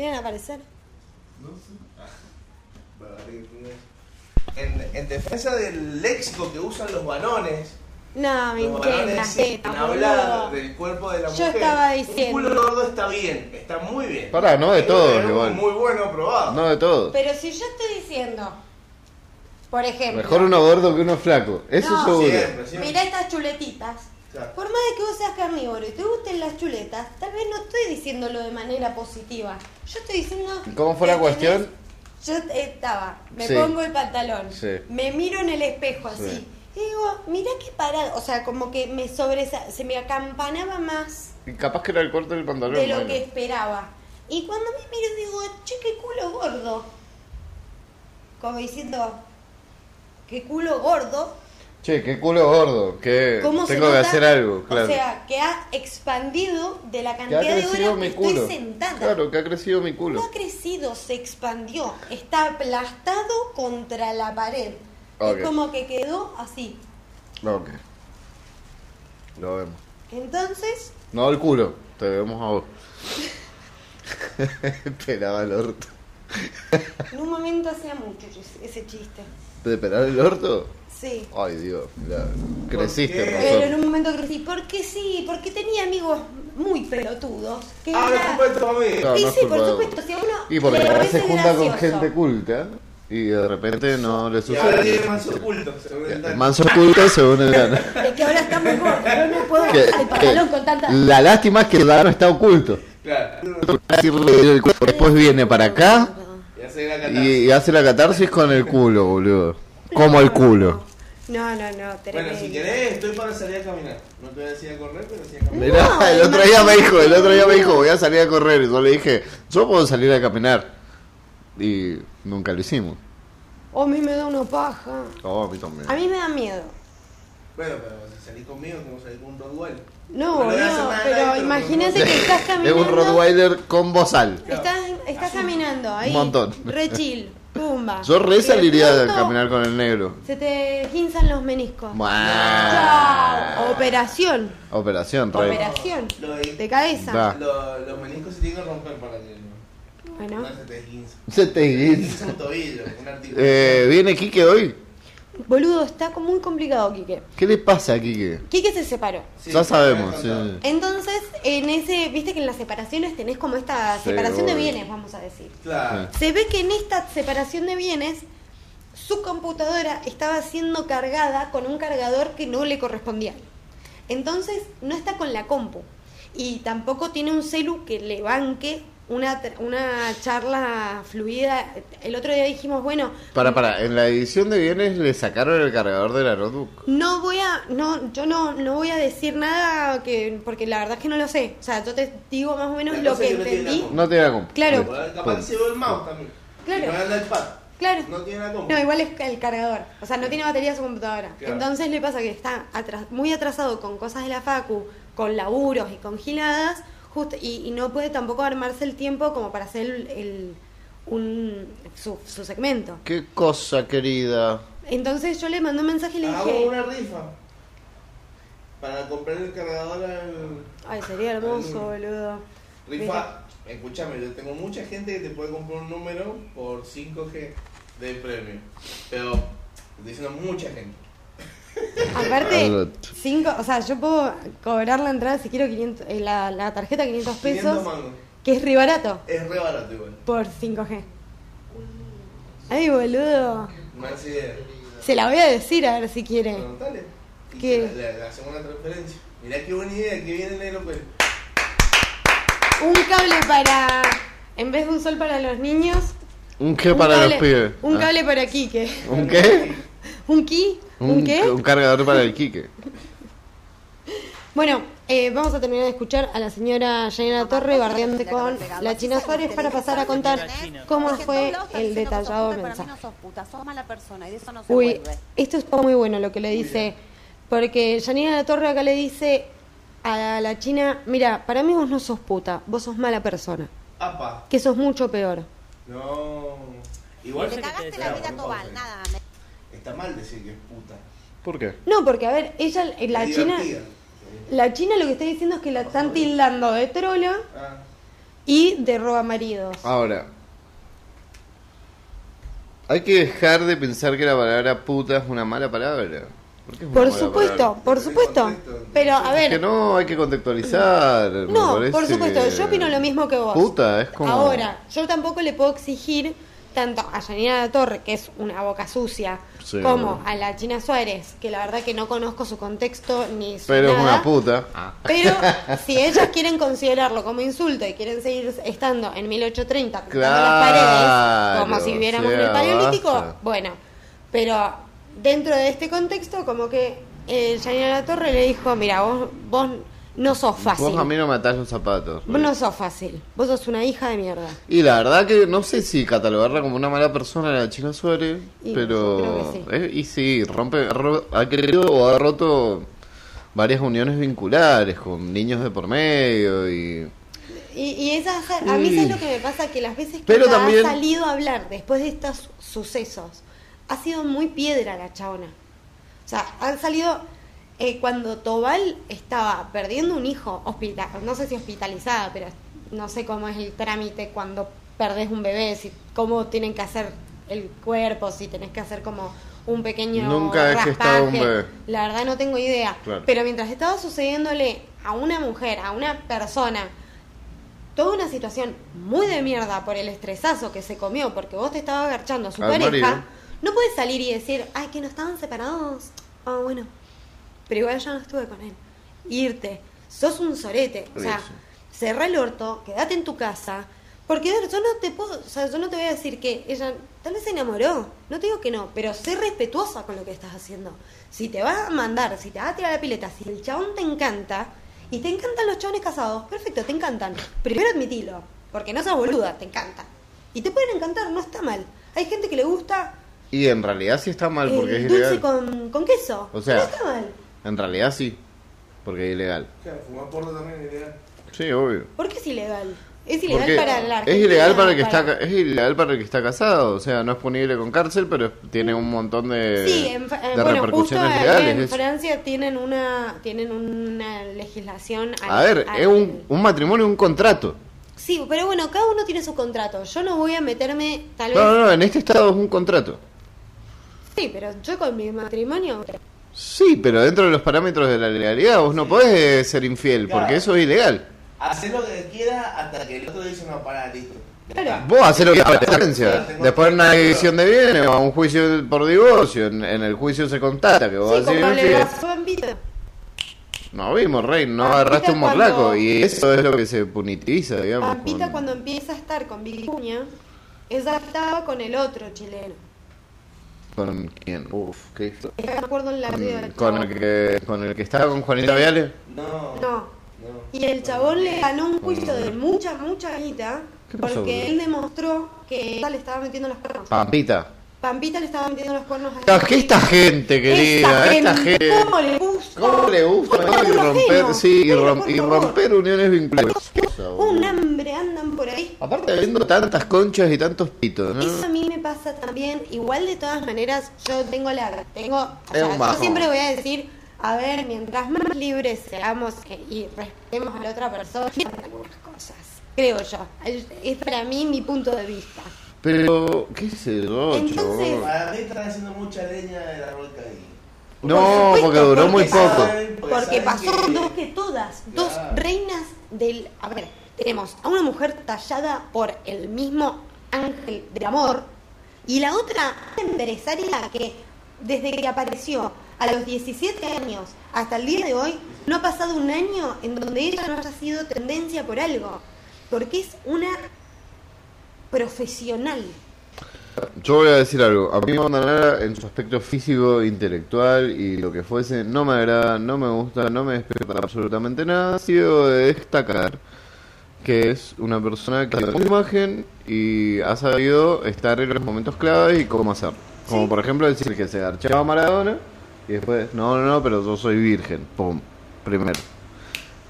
¿Quieren aparecer? No sé. En, en defensa del léxico que usan los varones, No, me sin hablar del cuerpo de la Yo mujer, estaba un diciendo. culo gordo está bien, está muy bien. Pará, no de algo igual. Muy bueno probado. No de todo. Pero si yo estoy diciendo, por ejemplo, Mejor uno gordo que uno flaco. Eso No. seguro. Siempre, siempre. mira estas chuletitas. Claro. Por más de que vos seas carnívoro y te gusten las chuletas, tal vez no estoy diciéndolo de manera positiva. Yo estoy diciendo. ¿Cómo fue la cuestión? tenés- Yo estaba, me Sí. pongo el pantalón, Sí. me miro en el espejo así. Sí. Y digo, mira qué parado. O sea, como que me sobresa se me acampanaba más Y capaz que era el corte del pantalón. de lo bueno. que esperaba. Y cuando me miro digo, che, qué culo gordo. Como diciendo, qué culo gordo. Che, qué culo gordo. Que ¿Cómo se tengo que hacer algo, claro. O sea, que ha expandido de la cantidad de horas que culo. estoy sentada. Claro, que ha crecido mi culo. No ha crecido, se expandió. Está aplastado contra la pared. Es como que quedó así. Ok. Lo vemos. Entonces, No el culo, te vemos a vos. Esperaba el orto. en un momento hacía mucho ese- ese chiste. ¿De esperar el orto? Sí. Ay, Dios, mirá, creciste, razón. Pero en un momento crecí. Porque sí, porque tenía amigos muy pelotudos. Que Ah, era- no culpa de tu amigo. No, y no es sí, culpa por de supuesto, si a uno Y porque le capaz parece se junta con gracioso, gente culta y de repente no le Y ahora sucede. tiene más oculto, según el Tano. manso culto según el Dano. Es que ahora está gordo, yo no puedo Que- el pantalón con tanta... que La lástima es que el Dano está oculto. Claro. Después viene para acá Y hace la y, catarsis. y hace la catarsis con el culo, boludo. Como el culo. No, no, no, tremendo. Bueno, si querés, estoy para salir a caminar. No te voy a decir a correr, pero sí a caminar. Mirá, No, el otro día me dijo, el otro día me dijo, voy a salir a correr. Y yo le dije, yo puedo salir a caminar. Y nunca lo hicimos. Oh, a mí me da una paja. Oh, a mí también. A mí me da miedo. Bueno, pero si salís conmigo, como salir con un Rottweiler. No, No pero imagínate que estás Es caminando... un Rottweiler con bozal. Estás, estás caminando ahí. Un montón. Re chill. Pumba. Yo re de saliría pronto caminar con el negro. Se te guinzan los meniscos. Buah. Chao. Operación. Operación, rey. Operación. De- De cabeza. Da. Lo- los meniscos se tienen que romper para que no, Bueno. no se te esguince. Se te guinza. un tobillo, un artículo. Eh, ¿Viene Quique hoy? Boludo, está como muy complicado, Quique. ¿Qué le pasa a Quique? Quique se separó. Sí, ya sabemos, sí. Entonces, en ese, viste que en las separaciones tenés como esta Sí, separación de bienes, vamos a decir. Claro. Se ve que en esta separación de bienes, su computadora estaba siendo cargada con un cargador que no le correspondía. Entonces, no está con la compu. Y tampoco tiene un celu que le banque una, tr- una charla fluida. El otro día dijimos, bueno, Para, para, en la edición de bienes le sacaron el cargador de la notebook. no voy a, no, yo no, no voy a decir nada que, porque la verdad es que no lo sé. O sea, yo te digo más o menos La lo que es que no tiene entendí. No te da comp. Claro. Capaz que se ve el mouse también. Claro. Y no anda el pad. Claro. No tiene nada como. No, igual es el cargador. O sea, no tiene batería su computadora. Claro. Entonces le pasa que está atras- muy atrasado con cosas de la Facu, con laburos y con giladas, justo, y, y no puede tampoco armarse el tiempo como para hacer el, el- un, su, su segmento. Qué cosa, querida. Entonces yo le mandé un mensaje y le dije, una rifa. Para comprar el cargador al. ay, sería hermoso, boludo. Rifa. Escúchame, yo tengo mucha gente que te puede comprar un número por 5G de premio. Pero, estoy diciendo mucha gente. Aparte, cinco, o sea, yo puedo cobrar la entrada si quiero 500, eh, la, la tarjeta 500 pesos, 500 mangos. que es re barato, Es re barato igual. por 5G. Ay, boludo. Se la voy a decir a ver si quiere. Preguntale. ¿Qué? que Le, le hacemos una transferencia. Mirá qué buena idea, que viene negro pues. Un cable para. En vez de un sol para los niños. ¿Un qué un para cable- los pibes? Un Ah. cable para Quique. ¿Un qué? ¿Un ki? ¿Un, qué? un cargador para el Quique. Bueno, eh, vamos a terminar de escuchar a la señora Janina Torre bardeante con la China Suárez para pasar a contar cómo fue el detallado Para mí mensaje. no sos puta, sos mala persona y de eso no se Uy, esto está muy bueno lo que le dice, porque Janina La Torre acá le dice a la China, mira, para mí vos no sos puta, vos sos mala persona, Apa. que sos mucho peor. No. Igual te cagaste la vida a nada. Está mal decir que es puta. ¿Por qué? No, porque a ver, ella, la Es China, divertida. la China lo que está diciendo es que la están tildando de trola Ah. y de roba maridos. Ahora, hay que dejar de pensar que la palabra puta es una mala palabra. ¿Por qué es una Por mala supuesto, palabra? por supuesto. Pero a Es que ver, no, hay que contextualizar. no, por supuesto, que yo opino lo mismo que vos. Puta, es como. Ahora, yo tampoco le puedo exigir tanto a Janina La Torre, que es una boca sucia, Sí, como bueno. a la China Suárez, que la verdad que no conozco su contexto ni su Pero es una puta. Pero si ellas quieren considerarlo como insulto y quieren seguir estando en 1830 pintando las paredes como Claro, si viviéramos en el paleolítico, basta. bueno, pero dentro de este contexto como que eh, Janina La Torre le dijo, mira, vos, vos no sos fácil. Vos a mí no me atás los zapatos. Vos no sos fácil. Vos sos una hija de mierda. Y la verdad que no sé si catalogarla como una mala persona la China Suárez, Y pero... yo creo que eh, y sí, rompe, ro- ha querido o ha roto varias uniones vinculares con niños de por medio y... Y, y esa, a mí es lo que me pasa, que las veces que Pero también- ha salido a hablar después de estos sucesos, ha sido muy piedra la chabona. O sea, han salido... eh, cuando Tobal estaba perdiendo un hijo, hospital, no sé si hospitalizada, pero no sé cómo es el trámite cuando perdés un bebé, si, cómo tienen que hacer el cuerpo, si tenés que hacer como un pequeño Nunca he gestado un raspaje. bebé. La verdad no tengo idea. Claro. Pero mientras estaba sucediéndole a una mujer, a una persona, toda una situación muy de mierda por el estresazo que se comió, porque vos te estabas agarchando a su Al pareja, marido. no puedes salir y decir, ay, que no estaban separados. Ah, bueno. Pero igual yo no estuve con él. Irte. Sos un sorete. O sea, cerrá el orto, quédate en tu casa. Porque a ver, yo no te puedo, o sea, yo no te voy a decir que ella tal vez se enamoró. No te digo que no, pero sé respetuosa con lo que estás haciendo. Si te vas a mandar, si te vas a tirar la pileta, si el chabón te encanta, y te encantan los chabones casados, perfecto, te encantan. Primero admitilo, porque no seas boluda, te encantan. Y te pueden encantar, no está mal. Hay gente que le gusta Y en realidad sí está mal porque el es dulce ilegal. con, con queso. O sea- no está mal. En realidad sí, porque es ilegal. Claro, fumar porro también es ilegal. Sí, obvio. ¿Por qué es ilegal? Es ilegal Porque para la es ilegal para el que para- está es ilegal para el que está casado, o sea, no es punible con cárcel, pero tiene un montón de, Sí, en, de eh, bueno, justo repercusiones ahí legales. en. Francia tienen una tienen una legislación. al- A ver, al- es un, un matrimonio, un contrato. Sí, pero bueno, cada uno tiene su contrato. Yo no voy a meterme, tal vez. No, no, no, en este estado es un contrato. Sí, pero yo con mi matrimonio. Sí, pero dentro de los parámetros de la legalidad vos no podés ser infiel, Claro. porque eso es ilegal. Hacer lo que quiera hasta que el otro dice no, para, listo. Claro. Vos haces lo que quieras, Después en una división de bienes o a un juicio por divorcio, en, en el juicio se constata que vos Sí, has sido como le infiel. pasó a Bambito. no vimos, Rey, no Pampita agarraste un cuando- morlaco. Y eso es lo que se punitiza, digamos. Pampita con- cuando empieza a estar con Vicuña, ella estaba con el otro chileno. ¿Con quién? Uf, ¿qué Es que no me acuerdo apellido del con, chabón. el que, con el que estaba con Juanita Viale. No. No. Y el chabón le ganó un juicio de mucha, mucha guita ¿Qué pasó, porque él demostró que le estaba metiendo los cuernos. Pampita. Pampita le estaba metiendo los cuernos a Esta, esta gente, querida, esta gente. ¿Cómo le gusta? ¿Cómo le gusta no? y romper, sí, y, rom- y romper uniones vinculadas? Un hambre andan por ahí. Aparte viendo tantas conchas y tantos pitos, ¿no? Eso a mí me pasa también. Igual de todas maneras, yo tengo la. tengo o sea, Yo siempre voy a decir, a ver, mientras más libres seamos y respetemos a la otra persona, algunas cosas. Creo yo. Es para mí mi punto de vista. Pero, ¿qué sé yo, Entonces- chabón? Para mí están haciendo mucha leña del árbol caído. No, supuesto, porque duró muy poco. saben- Porque pasó que- dos que todas, dos reinas del... A ver, tenemos a una mujer tallada por el mismo ángel del amor y la otra empresaria que desde que apareció a los 17 años hasta el día de hoy no ha pasado un año en donde ella no haya sido tendencia por algo. Porque es una profesional. Yo voy a decir algo. A mí en su aspecto físico, intelectual y lo que fuese, no me agrada, no me gusta, no me despierta absolutamente nada. Sí debo de destacar que es una persona que tiene una imagen y ha sabido estar en los momentos claves y cómo hacer. Como por ejemplo decir que se archaba a Maradona y después, no, no, no, pero yo soy virgen. Pum, primero.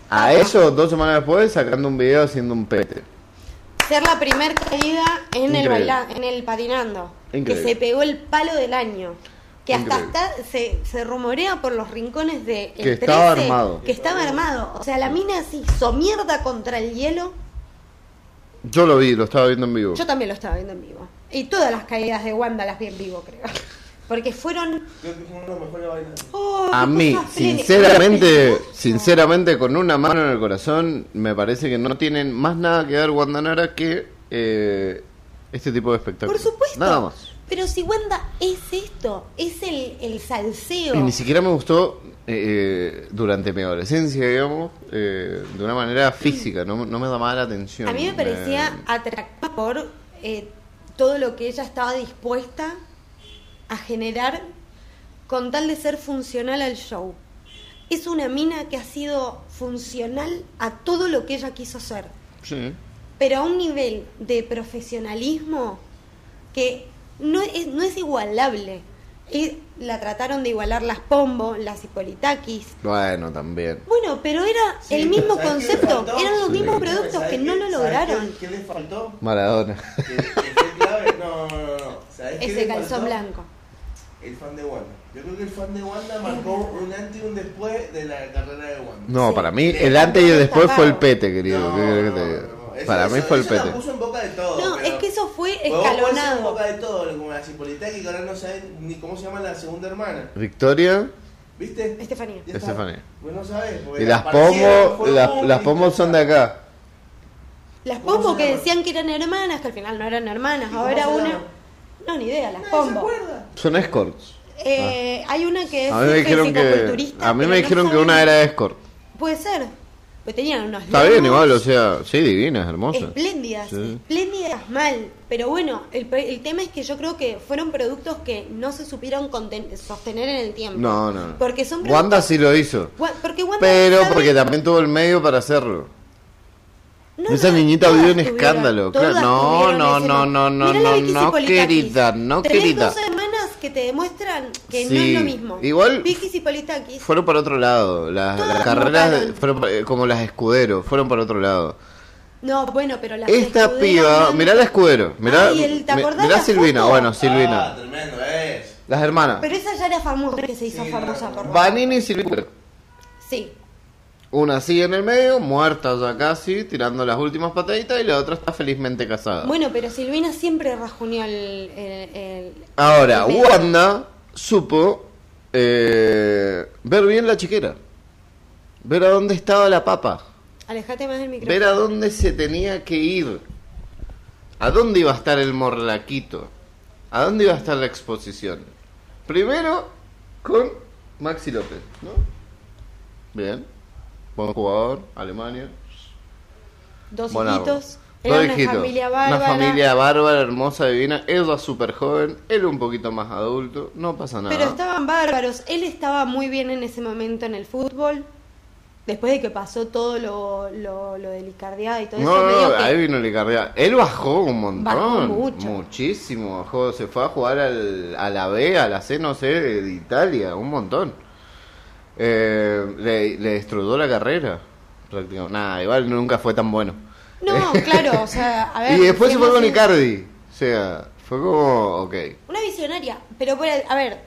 A eso, dos semanas después, sacando un video haciendo un pete. Ser la primer caída en el baila, en el patinando. Increíble. Que se pegó el palo del año. Que hasta, hasta se, se rumorea por los rincones de el Que estaba 13, armado. Que estaba armado. O sea, la mina se hizo mierda contra el hielo. Yo lo vi, lo estaba viendo en vivo. Yo también lo estaba viendo en vivo. Y todas las caídas de Wanda las vi en vivo, creo. Porque fueron. Oh, A mí, sinceramente, sinceramente, con una mano en el corazón, me parece que no tienen más nada que dar Guandanara que eh, este tipo de espectáculos. Por supuesto. Nada más. Pero si Wanda es esto, es el, el salseo. Y ni siquiera me gustó eh, durante mi adolescencia, digamos, eh, de una manera física, no, no me llamaba la atención. A mí me parecía Eh, atractiva por eh, todo lo que ella estaba dispuesta a generar con tal de ser funcional al show. Es una mina que ha sido funcional a todo lo que ella quiso ser, sí. pero a un nivel de profesionalismo que no es, no es igualable. Y la trataron de igualar las Pombo, las Hipolitakis. Bueno, también. Bueno, pero era Sí, el mismo ¿sabes qué concepto, eran los Sí. mismos ¿Sabes productos que qué- no lo lograron. ¿Qué, qué le faltó? Maradona. Fue clave. No, no, no. no. ¿Sabes qué Ese calzón faltó? blanco. El fan de Wanda. Yo creo que el fan de Wanda marcó un antes y un después de la carrera de Wanda. No, Sí. para mí el antes y el después fue el pete, querido. Para mí fue el pete. puso en boca de todo. No, es que eso fue ser en escalonado. boca de todo, como la que ahora no saben ni cómo se llama la segunda hermana. Victoria ¿Viste? Estefanía. Estefanía. Vos no sabés. porque y las pomos, las, pomos son de acá. Las ¿Cómo Pombo se que decían que eran hermanas, que al final no eran hermanas, ¿Y cómo ahora una. No, ni idea, las Pombo. Son escorts. Eh, Hay una que es A mí me dijeron que fisicoculturista, a mí pero me no dijeron que saben- una era escort. Puede ser. Pues tenían unos Está bien lomos igual, o sea, sí, divinas, hermosas. Espléndidas, Sí. espléndidas mal. Pero bueno, el, pe- el tema es que yo creo que fueron productos que no se supieron conten- sostener en el tiempo. No, no. Porque son Wanda productos- sí lo hizo. Gua- Porque Wanda Pero sabe- porque también tuvo el medio para hacerlo. No, Esa niñita vivió un escándalo, claro. No, no, no, no, no, Mirá no, no, querida, no, Tenés querida. dos hermanas que te demuestran que no es lo mismo. igual- Vicky Zipolitakis. Fueron por otro lado. Las, carreras de- fueron eh, como las escuderos, fueron por otro lado. No, bueno, pero la Esta piba, mirá la escudero, mirá, Ay, el- ¿te mi- acordás mirá la Silvina, foto? bueno, Ah, Silvina. tremendo es. Las hermanas. Pero esa ya era famosa que se hizo Sí, famosa por Vanini y Silvina. Sí. Una sigue en el medio, muerta ya casi, tirando las últimas pataditas, y la otra está felizmente casada. Bueno, pero Silvina siempre rajuneó el... el- el- Ahora, el. Wanda supo eh, ver bien la chiquera. Ver a dónde estaba la papa. Alejate más del micrófono. Ver a dónde se tenía que ir. ¿A dónde iba a estar el morlaquito? ¿A dónde iba a estar la exposición? Primero con Maxi López, ¿no? Bien. Buen jugador, Alemania. Dos Buen hijitos. Era Dos una hijitos. familia bárbara. Una familia bárbara, hermosa, divina. Ella súper joven, él un poquito más adulto. No pasa nada. Pero estaban bárbaros. Él estaba muy bien en ese momento en el fútbol. Después de que pasó todo lo, lo, lo de Licardiada y todo No, eso, no, no, ahí vino Licardia. Él bajó un montón. Bajó mucho. Muchísimo. Bajó. Se fue a jugar al, a la B, a la C, no sé, de Italia. Un montón. Eh, le, le destruyó la carrera. Prácticamente. Nada, igual nunca fue tan bueno. No, claro, o sea, a ver. y después se fue con Icardi. O sea, fue como. Ok. Una visionaria. Pero, por a ver.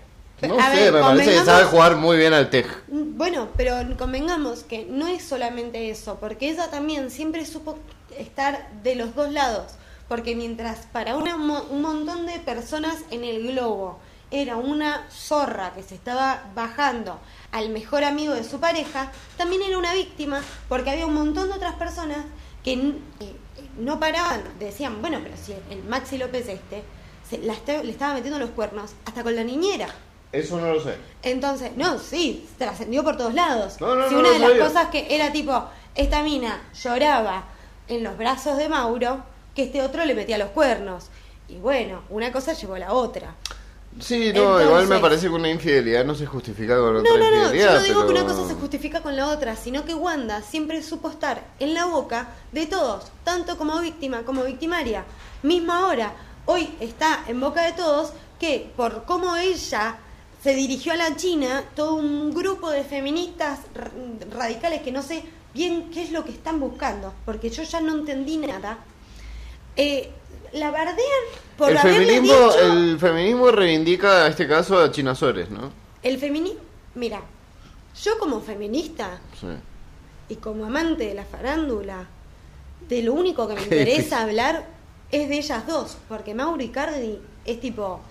No a sé, ver, me parece que sabe jugar muy bien al Tej. Bueno, pero convengamos que no es solamente eso, porque ella también siempre supo estar de los dos lados, porque mientras para una un montón de personas en el globo era una zorra que se estaba bajando al mejor amigo de su pareja, también era una víctima, porque había un montón de otras personas que que no paraban, decían, bueno, pero si el Maxi López este se la está- le estaba metiendo los cuernos hasta con la niñera. Eso no lo sé. Entonces, no, sí, trascendió por todos lados. No, no, si no, una no de las sabía. cosas que era tipo, esta mina lloraba en los brazos de Mauro, que este otro le metía los cuernos. Y bueno, una cosa llevó a la otra. Sí, no, igual me parece que una infidelidad no se justifica con otra No, no, no, yo infidelidad. no digo que una cosa se justifica con la otra, sino que Wanda siempre supo estar en la boca de todos, tanto como víctima como victimaria. Mismo ahora, hoy está en boca de todos que por cómo ella se dirigió a la China, todo un grupo de feministas radicales que no sé bien qué es lo que están buscando, porque yo ya no entendí nada. Eh, la bardean por el feminismo, dicho... el feminismo reivindica en este caso a China ¿no? El feminismo, mira, yo como feminista Sí. y como amante de la farándula, de lo único que me interesa hablar es de ellas dos, porque Mauro Icardi es tipo,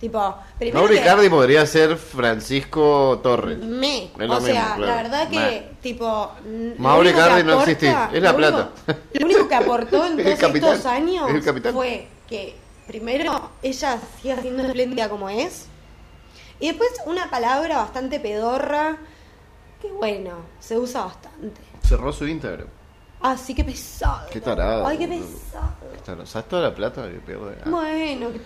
tipo, primero Mauro que podría ser Francisco Torres. me, o sea, claro. la verdad que Me. tipo, Mauro que Icardi no existe, es la lo único- plata. Lo único que aportó en todos capitán, estos años fue que primero ella sigue siendo espléndida como es. Y después una palabra bastante pedorra, que bueno, se usa bastante. Cerró su Instagram. Ah, sí, qué pesado. Qué tarado. Ay, qué pesado. Qué tarado. ¿Sabes toda la plata que pierde? Ah. Bueno, que-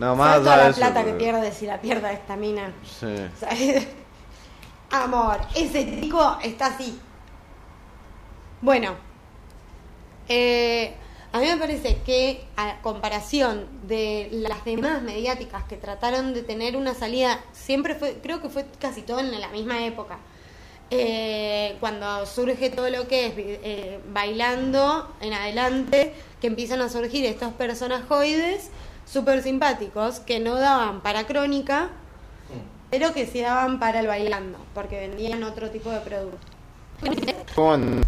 No, ¿sabes más toda la eso, plata que pierde si la pierde esta mina? Sí. ¿Sabes? Amor, ese chico está así. Bueno, eh, a mí me parece que a comparación de las demás mediáticas que trataron de tener una salida, siempre fue, creo que fue casi todo en la misma época. Eh, cuando surge todo lo que es eh, bailando en adelante, que empiezan a surgir estos personajoides súper simpáticos que no daban para crónica, pero que sí daban para el bailando, porque vendían otro tipo de producto. ¿Cómo an-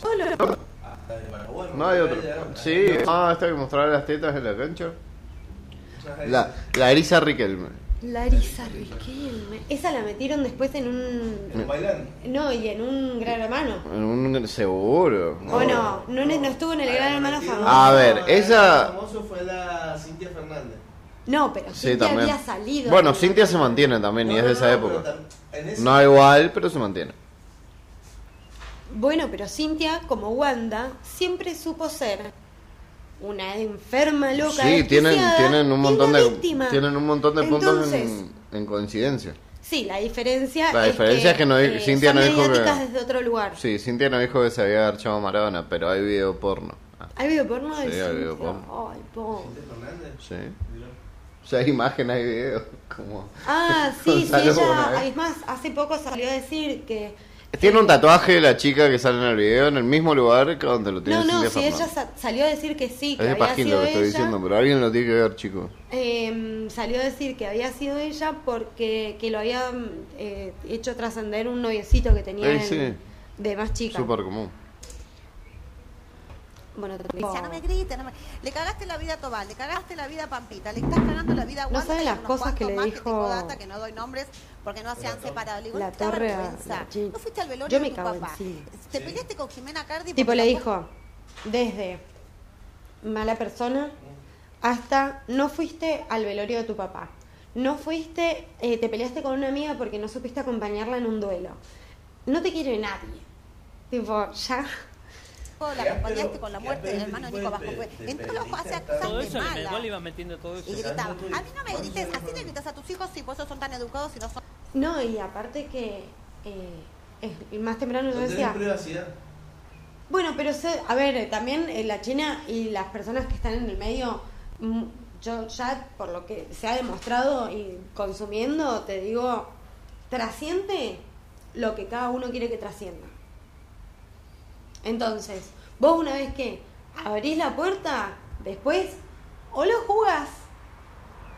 Todo lo- Hasta de Paraguay, No hay otro. Sí, ah, está que mostrar las tetas en la cancha. La, la Erisa Riquelme. Larisa Riquelme. Esa la metieron después en un. ¿En bailando? No, y en un gran hermano. En un seguro. O no, no, no estuvo en el gran hermano famoso. A ver, esa- famoso fue la Cintia Fernández. No, pero Sí, Cintia también. había salido. Bueno, Cintia se mantiene también y No, es de no, esa no, época. tam- ese- No igual, pero se mantiene. Bueno, pero Cintia, como Wanda, siempre supo ser una enferma loca. Sí, tienen, tienen un montón una de víctima. tienen un montón de puntos Entonces, en, en coincidencia. Sí, la diferencia, La diferencia es que no di- eh, Cintia son no dijo que- desde otro lugar. Sí, Cintia no dijo que se había archado Maradona, pero hay video porno. Ah, ¿Hay video porno Sí, hay video porno. Ay, sí. O sea, hay imagen, hay video. Como... Ah, sí, sí, ella, es más, hace poco salió a decir que... Tiene un tatuaje de la chica que sale en el video en el mismo lugar que donde lo tiene No, no, si ella sa- salió a decir que sí, que Es de había sido lo que estoy ella, diciendo, pero alguien lo tiene que ver, chicos. eh, salió a decir que había sido ella porque que lo había eh, hecho trascender un noviecito que tenía Eh, en- sí. de más chica. Súper común. Bueno, no me grites, no me... le cagaste la vida a Tobal, le cagaste la vida a Pampita, le estás cagando la vida a No Wanda saben y a las cosas que le dijo- tengo data, que no doy nombres porque no se han separado. Le digo, La "No torre a- vergüenza. a Gin. No fuiste al velorio Yo de me tu cago papá. Te peleaste con Jimena Cardi Tipo le la- dijo, desde mala persona hasta no fuiste al velorio de tu papá. no fuiste, eh, te peleaste con una amiga porque no supiste acompañarla en un duelo. No te quiere nadie. Tipo, ya. La acompañaste con la muerte del hermano Nico Vasco. te- En te todos los hacía cosas de mala. iba metiendo todo eso. Y gritaba, a mí no me grites, así le gritas a tus hijos, por eso son tan educados y no son... No, y aparte que eh, más temprano yo decía, privacidad. bueno, pero se- a ver, también eh, la China y las personas que están en el medio, mm, yo ya por lo que se ha demostrado y consumiendo, te digo, trasciende lo que cada uno quiere que trascienda. Entonces, vos una vez que abrís la puerta, después o lo jugás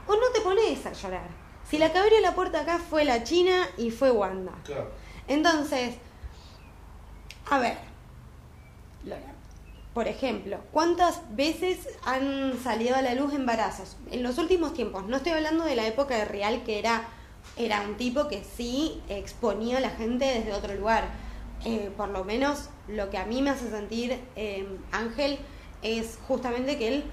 o no te pones a llorar. Si la que abrió la puerta acá fue la China y fue Wanda. Claro. Entonces, a ver, Lola, por ejemplo, ¿cuántas veces han salido a la luz embarazos? En los últimos tiempos, no estoy hablando de la época de Real, que era, era un tipo que sí exponía a la gente desde otro lugar. Eh, por lo menos lo que a mí me hace sentir eh, Ángel es justamente que él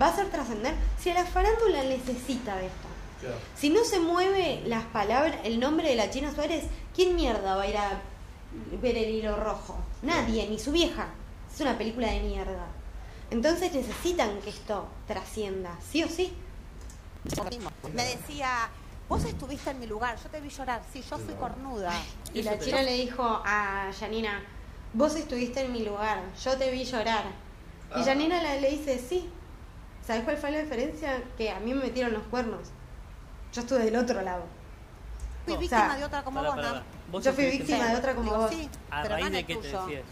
va a hacer trascender. Si a la farándula necesita de esto, Claro. si no se mueve las palabras, el nombre de la China Suárez, ¿quién mierda va a ir a ver el hilo rojo? Nadie, ni su vieja. Es una película de mierda. Entonces necesitan que esto trascienda, sí o sí. Me decía, vos estuviste en mi lugar, yo te vi llorar, sí, yo fui cornuda. Y la China le dijo a Janina, vos estuviste en mi lugar, yo te vi llorar. Y Ah. Janina le, le dice, sí. ¿Sabes cuál fue la diferencia? Que a mí me metieron los cuernos. Yo estuve del otro lado. Fui víctima sea, de otra como vos, Yo fui víctima de otra como Digo, vos. sí, ¿A pero no raíz en de el qué te tuyo. decías?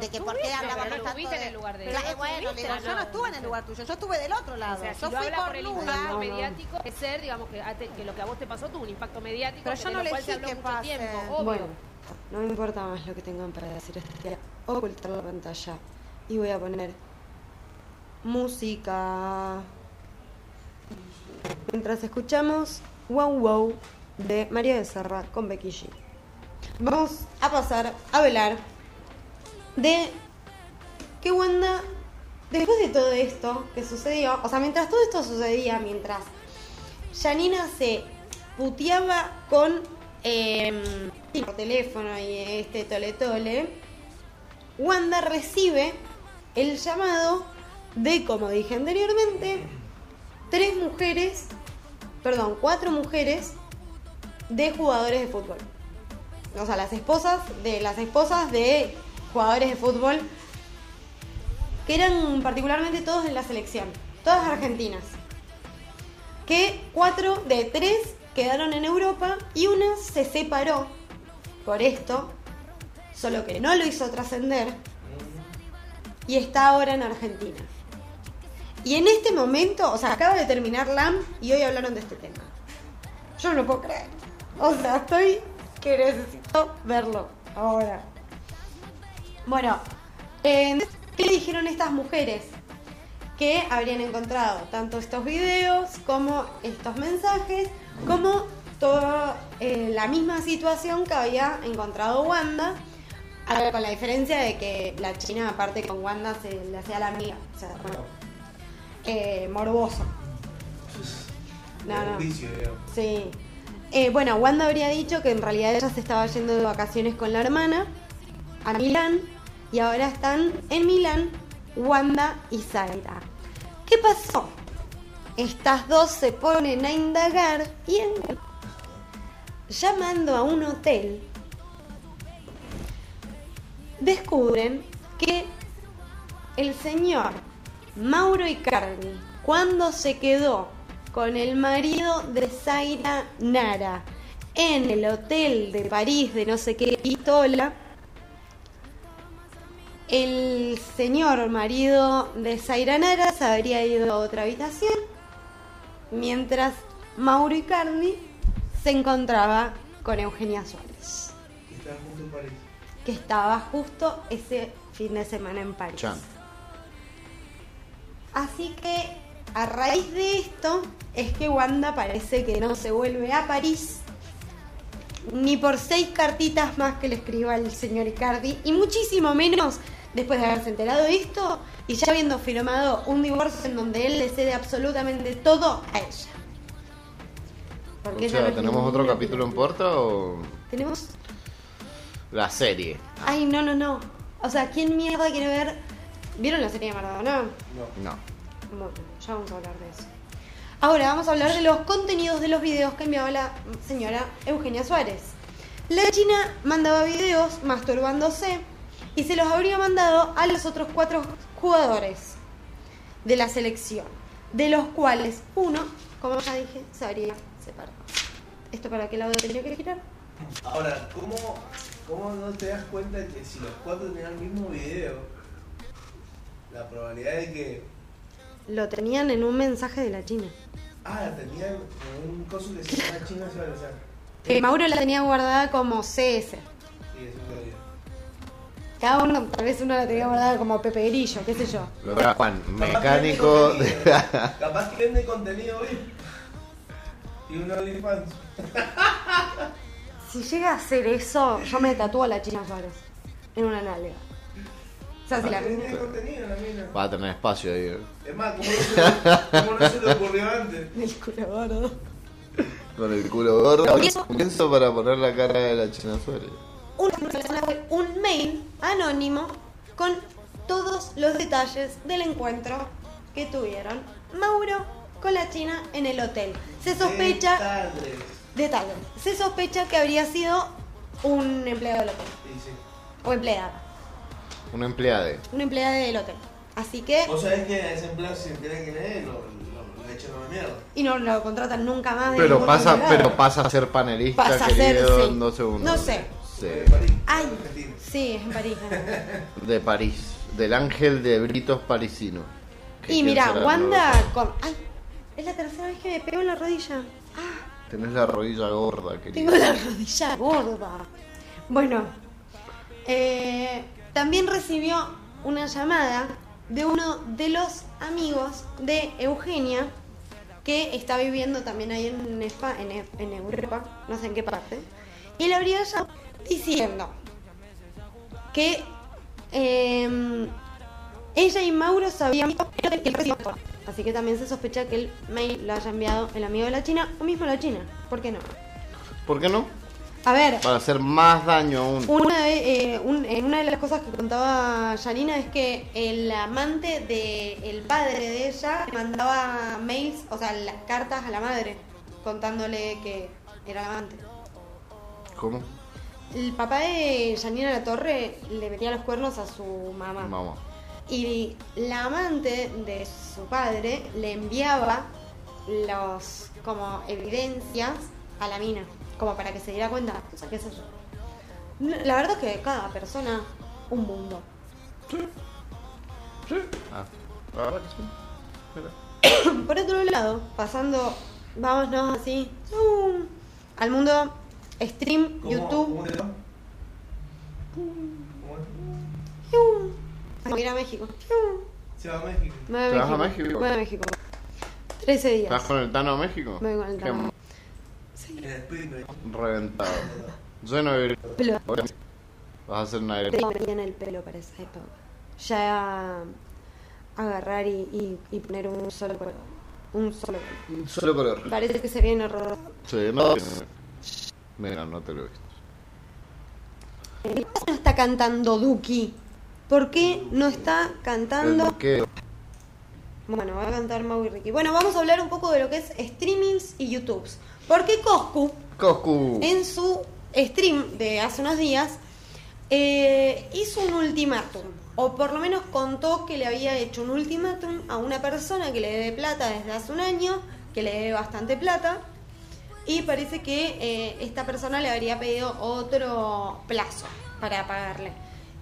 De que por qué pero no tanto estuviste de... en el lugar de Claro, ella. bueno, digo, no, yo no estuve en el lugar tuyo, yo estuve del otro lado. O sea, si yo fui por el impacto No, no. mediático, es ser, digamos, que, ate- que lo que a vos te pasó tuvo un impacto mediático, Pero yo no se habló que pase. tiempo, obvio. Bueno, no me importa más lo que tengan para decir. Voy a ocultar la pantalla y voy a poner música. Mientras escuchamos Wow Wow de María Becerra con Becky G. Vamos a pasar a hablar de que Wanda, después de todo esto que sucedió, o sea, mientras todo esto sucedía, mientras Janina se puteaba con eh, por teléfono y este tole tole, Wanda recibe el llamado de, como dije anteriormente, tres mujeres, perdón, cuatro mujeres de jugadores de fútbol. O sea, las esposas de las esposas de jugadores de fútbol que eran particularmente todos en la selección, todas argentinas. Que cuatro de tres quedaron en Europa y una se separó por esto, solo que no lo hizo trascender y está ahora en Argentina. Y en este momento, o sea, acaba de terminar LAM y hoy hablaron de este tema. Yo no puedo creer. O sea, estoy que necesito verlo ahora. Bueno, eh, ¿qué dijeron estas mujeres? Que habrían encontrado tanto estos videos como estos mensajes, como toda eh, la misma situación que había encontrado Wanda, ahora con la diferencia de que la China, aparte con Wanda, se le hacía la amiga. O sea, eh, morboso. No, no. Sí. Eh, bueno, Wanda habría dicho que en realidad ella se estaba yendo de vacaciones con la hermana a Milán y ahora están en Milán Wanda y Zaira. ¿Qué pasó? Estas dos se ponen a indagar y en- llamando a un hotel descubren que el señor Mauro Icardi, cuando se quedó con el marido de Zaira Nara en el hotel de París de no sé qué pistola, el señor marido de Zaira Nara se habría ido a otra habitación, mientras Mauro Icardi se encontraba con Eugenia Suárez, Está junto en París. que estaba justo ese fin de semana en París. Chan. Así que a raíz de esto es que Wanda parece que no se vuelve a París ni por seis cartitas más que le escriba el señor Icardi y muchísimo menos después de haberse enterado de esto y ya habiendo firmado un divorcio en donde él le cede absolutamente todo a ella. Porque O ella sea, no es ¿tenemos otro capítulo en puerta o Tenemos. la serie? Ay, no, no, no. O sea, ¿quién mierda quiere ver? ¿Vieron la serie de Maradona? No. Bueno, ya vamos a hablar de eso. Ahora vamos a hablar de los contenidos de los videos que enviaba la señora Eugenia Suárez. La china mandaba videos masturbándose y se los habría mandado a los otros cuatro jugadores de la selección, de los cuales uno, como ya dije, se habría separado. ¿Esto para qué lado tenía que girar? Ahora, ¿cómo, ¿cómo no te das cuenta que si los cuatro tenían el mismo video, la probabilidad de que. Lo tenían en un mensaje de la china. Ah, tenían como un coso que se llama China Suárez, o sea. Que Mauro la tenía guardada como CS. Sí, eso lo vi. Cada uno, tal vez uno la tenía guardada como Pepe Grillo, qué sé yo. Lo era Juan, Capaz que mecánico. vende de- contenido. Capaz que vende contenido hoy. Y un OnlyFans. Si llega a hacer eso, yo me tatúo a la China Suárez en una nalga. O sea, si la contenido mina. Va a tener espacio ahí. eh. Es más, ¿cómo no se, cómo no se le ocurrió antes? El culo gordo. Con el culo gordo. Y eso- Pienso para poner la cara de la China Suárez. Una persona fue un mail anónimo con todos los detalles del encuentro que tuvieron Mauro con la China en el hotel. Se sospecha, Detalles. detalles, se sospecha que habría sido un empleado del hotel. Sí, sí. O empleada. Una empleada. Una empleada del hotel. Así que. Vos sabés que a ese empleado si se entera quién es, lo, lo, lo echan a la mierda. Y no lo contratan nunca más. de Pero pasa, lugar. pero pasa a ser panelista, Pasa a ser, querido, sí. en dos segundos. No sé. París, Ay, sí, es en París. De París. Del ángel de Britos parisino. ¿Qué Y mira? Wanda. Es la tercera vez que me pego en la rodilla. Tenés la rodilla gorda, querido. Tengo la rodilla gorda. Bueno, eh, también recibió una llamada de uno de los amigos de Eugenia que está viviendo también ahí en, Espa- en, E- en Europa, no sé en qué parte, y le habría llamado diciendo que eh, ella y Mauro sabían el que él recibió. Así que también se sospecha que el mail lo haya enviado el amigo de la China o mismo la China. ¿Por qué no? ¿Por qué no? A ver, Para hacer más daño aún. una de, eh, un- eh, una de las cosas que contaba Janina es que el amante del padre de ella mandaba mails, o sea, las cartas a la madre, contándole que era el amante. ¿Cómo? El papá de Janina La Torre le metía los cuernos a su mamá. Y la amante de su padre le enviaba los como evidencias a la mina, como para que se diera cuenta, o sea, qué sé yo. La verdad es que cada persona un mundo. Ah, la verdad que sí. Mira. Por otro lado, pasando, vámonos así, zoom, al mundo stream, ¿Cómo, YouTube, ¿Cómo te va? ¿Cómo es? ¡fium! Voy a ir a México. Se va a México. Me voy ¿Te vas a México? Voy a México. 13 días. ¿Estás con el Tano a México? Me voy con el Tano. Spirit. Reventado. Yo no iré. Pero Vas a hacer una tengo en el pelo para esa época. Ya agarrar y, y, y poner un solo color. Un solo color. Un solo color. Parece que se viene horror. Sí, no. Mira, no te lo he visto. ¿Por qué no está cantando Duki? ¿Por qué no está cantando? Bueno, va a cantar Mau y Ricky. Bueno, vamos a hablar un poco de lo que es streamings y YouTubes. Porque Coscu, Coscu. en su stream de hace unos días, eh, hizo un ultimátum. O por lo menos contó que le había hecho un ultimátum a una persona que le debe plata desde hace un año, que le debe bastante plata. Y parece que eh, esta persona le habría pedido otro plazo para pagarle.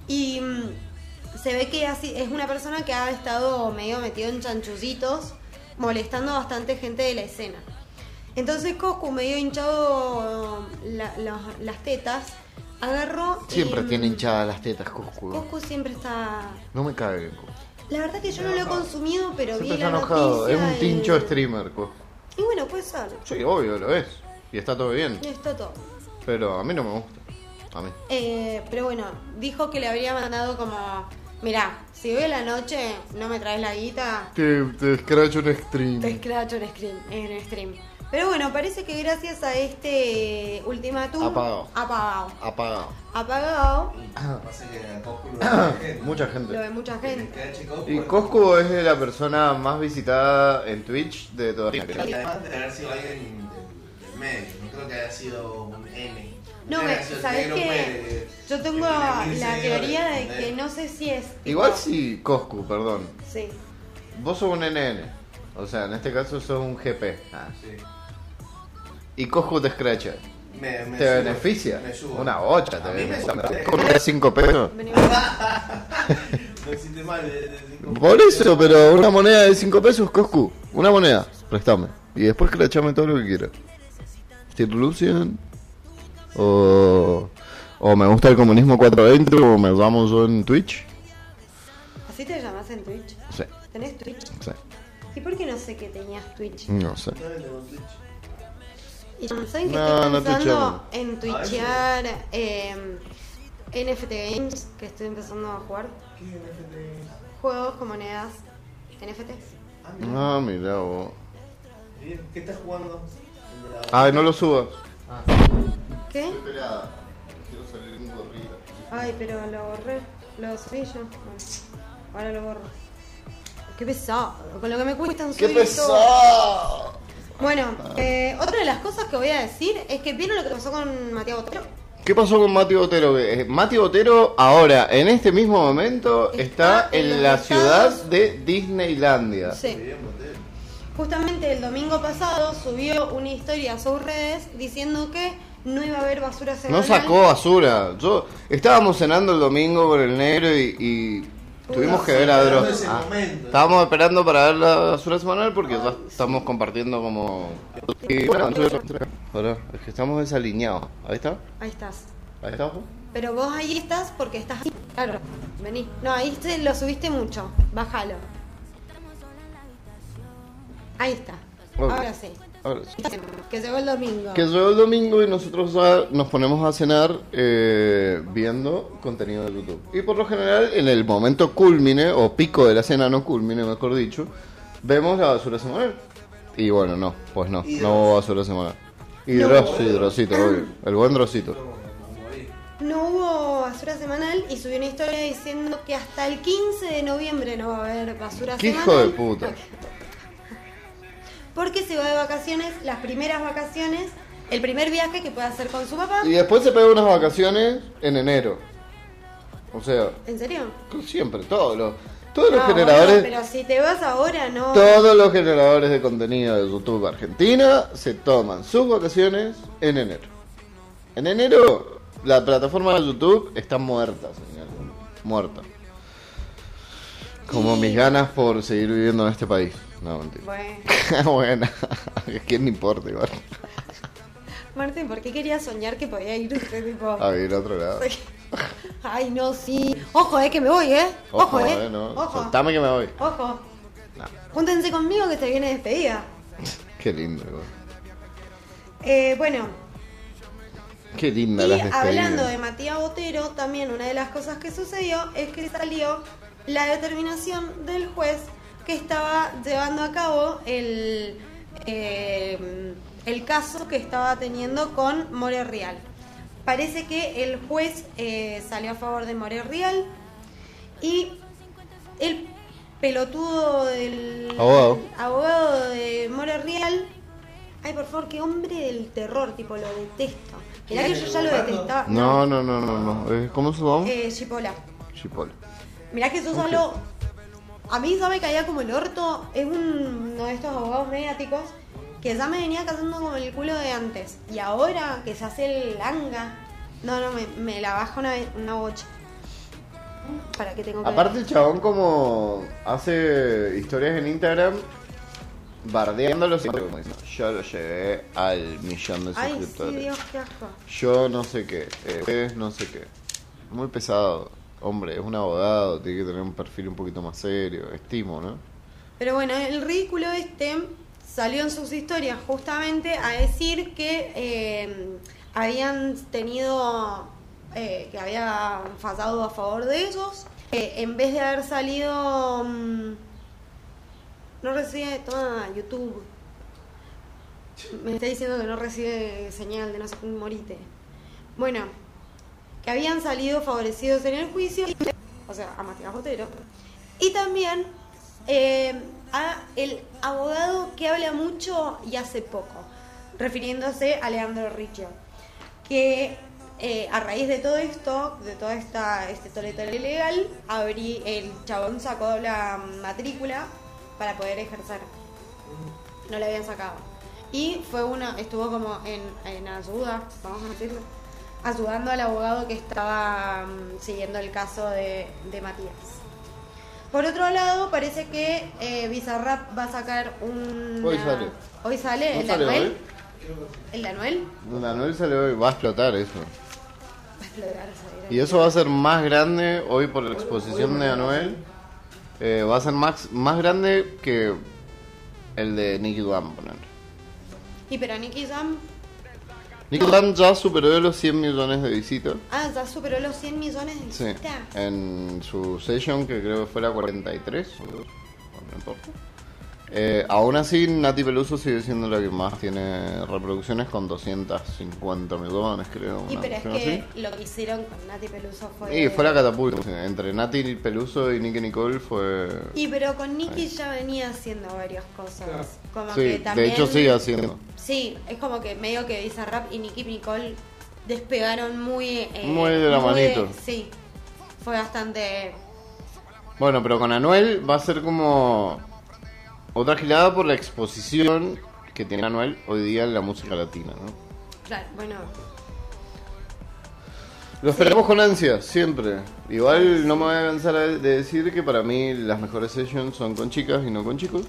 Y mm, se ve que así es una persona que ha estado medio metido en chanchullitos, molestando a bastante gente de la escena. Entonces Coscu, medio hinchado la- los- las tetas, agarró. Siempre mm, tiene hinchadas las tetas, Coscu. Coscu siempre está. No me cague, Coscu. La verdad que yo no lo he consumido, pero Siempre vi está la enojado. Es noticia un tincho y- streamer, Coscu. Y bueno, puede ser. Sí, obvio, lo es. Y está todo bien. Está todo. Pero a mí no me gusta. A mí. Eh, pero bueno, dijo que le habría mandado como, mirá, si hoy a la noche no me traes la guita, Te, te scratch un te stream. escracho en stream, en stream. Pero bueno, parece que gracias a este ultimátum Apagado. apagado, Apagado. apagado, Pasa que Coscu lo ve mucha gente. Lo gente. ve mucha gente. Que Coscu Y es- Coscu es la persona más visitada en Twitch de toda Y Argentina. además de haber sido alguien del, medio, no creo que haya sido un N. No, que ¿sabes? Pérez, Yo que tengo la teoría de que no sé si es. Igual si Coscu, perdón. Sí. Vos sos un NN. O sea, en este caso sos un GP. Ah. Sí. Y Coscu te escracha. Me, me ¿Te ayuda, beneficia? Me ayuda. Una bocha te beneficia. ayuda. ¿Cómo te da 5 pesos? No existe mal de, de cinco Por eso, pero una moneda de 5 pesos, Coscu. Una moneda, préstame. Y después crachame todo lo que quieras. Steve Lucian. O, o me gusta el comunismo 420, como me llamo yo en Twitch. ¿Así te llamas en Twitch? Sí, ¿Tenés Twitch? sí. ¿Y por qué no sé que tenías Twitch? No sé. Y ¿saben que No, estoy pensando en twitchear eh, NFT Games, que estoy empezando a jugar? ¿Qué NFT? Juegos con monedas NFT. Ah, mira. Vos. ¿Qué estás jugando? Ay, no lo subas. Ah, ¿Qué? peleada. Quiero salir un gorrito. Ay, pero lo borré. Lo subí yo. Bueno, ahora lo borro. Qué pesado. Con lo que me cuestan ¡Qué subir todo. Bueno, eh, otra de las cosas que voy a decir es que vieron lo que pasó con Matías Botero. ¿Qué pasó con Mati Botero? Eh, Mati Botero ahora, en este mismo momento, está, Está en la ciudad de Disneylandia. Sí. Justamente el domingo pasado subió una historia a sus redes diciendo que no iba a haber basura No semanal. sacó basura. Yo estábamos cenando el domingo con el negro y, y tuvimos que ver a Dross. ese Ah, momento. estábamos esperando para ver la basura semanal porque ya estamos compartiendo como. Es que estamos desalineados. Ahí está. Ahí estás. Ahí está. ojo. Pero vos ahí estás porque estás... Claro, vení. No, ahí te lo subiste mucho. Bájalo. Ahí está. Ahora sí. Ahora. Que llegó el domingo. Que llegó el domingo y nosotros ya nos ponemos a cenar eh, viendo contenido de YouTube. Y por lo general, en el momento culmine, o pico de la cena, no culmine, mejor dicho, vemos la basura semanal. Y bueno, no, pues no, Y no hubo basura semanal. Y No. Dross, sí, Drosito, obvio. El buen morir. No hubo basura semanal y subió una historia diciendo que hasta el 15 de noviembre no va a haber basura ¡Qué semanal. hijo de puta! Porque se va de vacaciones, las primeras vacaciones, el primer viaje que puede hacer con su papá. Y después se pega unas vacaciones en enero. O sea, ¿En serio? siempre, todos los, todos los No, generadores... pero si te vas ahora, no. Todos los generadores de contenido de YouTube Argentina se toman sus vacaciones en enero. En enero la plataforma de YouTube está muerta, señor. Muerta. Como mis ganas por seguir viviendo en este país. No, mentira. Bueno. bueno, ¿a quién le importa igual? Martín, ¿por qué querías soñar que podía ir usted tipo? A vivir a otro lado. Ay, no, sí. Ojo, eh, que me voy, eh. Ojo, Ojo, eh. no. Ojo. Soltame que me voy. Ojo. No. Júntense conmigo que se viene despedida. Qué lindo, igual. Eh, bueno, Qué linda y las despedidas. hablando de Matías Botero, también una de las cosas que sucedió es que salió la determinación del juez que estaba llevando a cabo el, eh, el caso que estaba teniendo con More Real. Parece que el juez eh, salió a favor de More Real y el pelotudo del Abogado. abogado de More Real. Ay, por favor, qué hombre del terror, tipo, lo detesto. Mirá que yo ya lo detestaba. No, no, no, no, no. Eh, ¿Cómo se llama? Eh, Chipola. Chipola. Mirá que yo ya lo. A mí ya me caía como el orto. Es un- uno de estos abogados mediáticos que ya me venía cazando como el culo de antes. Y ahora que se hace el langa. No, no, me, me la baja una, una bocha. ¿Para qué tengo que Aparte el chabón como hace historias en Instagram bardeándolos siempre como diciendo, yo lo llevé al millón de Ay, sí, suscriptores. Dios, qué asco. Yo no sé qué, eh, ustedes no sé qué. Muy pesado. Hombre, es un abogado, tiene que tener un perfil un poquito más serio, estimo, ¿no? Pero bueno, el ridículo este salió en sus historias justamente a decir que eh, habían tenido, eh, que había fallado a favor de ellos, en vez de haber salido, mm, no recibe, toma YouTube. Me está diciendo que no recibe señal de no sé morite. Bueno, habían salido favorecidos en el juicio, o sea, a Matías Botero. Y también eh, a el abogado que habla mucho y hace poco, refiriéndose a Leandro Riccio, que eh, a raíz de todo esto, de toda esta este toletero ilegal, abrí, el chabón sacó la matrícula para poder ejercer. No la habían sacado. Y fue una, estuvo como en, en ayuda, vamos a decirlo, ayudando al abogado que estaba mm, siguiendo el caso de, de Matías. Por otro lado, parece que eh, Bizarrap va a sacar un... Hoy sale. Hoy sale, ¿No el de sale Anuel. hoy? El de Anuel. Anuel sale hoy, va a explotar eso. Va a explotar. Y eso va a ser más grande hoy por la exposición de Anuel. Eh, va a ser más, más grande que el de Nicky Jam, poner. Y pero Nicky Jam, Nicky Jam ya superó los 100 millones de visitas. ah, ya superó los 100 millones de Sí. visitas. En su session, que creo que fue la 43. o no importa. Eh, aún así, Nati Peluso sigue siendo la que más tiene reproducciones con 250 millones, creo. Y pero es que así. lo que hicieron con Nati Peluso fue... Y fue la catapulta. Entre Nati Peluso y Nicky Nicole fue. Y pero con Nicky ya venía haciendo varias cosas. Como Sí, que de también... hecho sigue haciendo. Sí, es como que medio que Bizarrap y Nicky Nicole despegaron muy... eh, Muy de la manito. sí, fue bastante... Bueno, pero con Anuel va a ser como otra gilada por la exposición que tiene Anuel hoy día en la música latina, ¿no? Claro, bueno, Lo esperamos con ansia, siempre. Igual no me voy a cansar de de decir que para mí las mejores sessions son con chicas y no con chicos.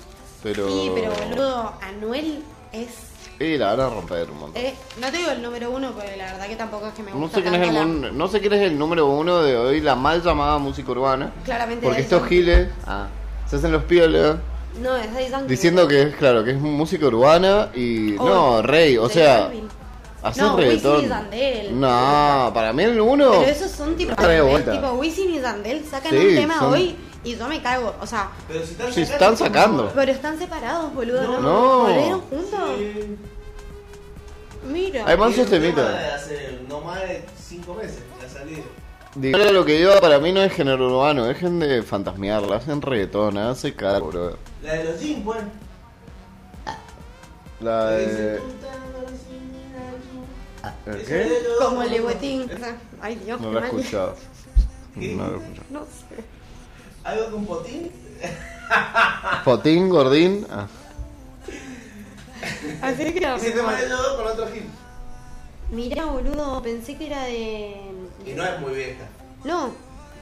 Pero. sí, pero boludo, Anuel es... Y la van a romper un montón. eh, no te digo el número uno, porque la verdad que tampoco es que me No gusta sé, quién es el la- no sé quién es el número uno de hoy, la mal llamada música urbana. Claramente Porque estos giles ah, se hacen los piolas No, es Daddy Yankee. diciendo que es, claro, que es música urbana y. O no, rey, o sea. Hacer No, reggaetón. Wisin y Yandel. No, para mí el uno. Pero esos son tipo, Está de vuelta. tipo Wisin y Zandel sacan Sí, un tema son- hoy y yo me cago. O sea, Pero si están Si están sacando. pero están separados, boludo. ¿No? No. ¿Volvieron juntos? Sí. Mira. Hay más un tema de hace no más de 5 meses la salida. Dígale lo que yo para mí no es género urbano, dejen de fantasmearla, hacen reggaetón, hace cara, bro. La de los jeans, pues. La de. "Tú tan así, ¿El qué? Como Leguetín. Ay, Dios, No lo he escuchado. No lo he escuchado. No sé. ¿Algo con potín? Potín, gordín. Ah. Así que mal. de los dos con otro jean. Mirá, boludo, pensé que era de. Y no es muy vieja. No,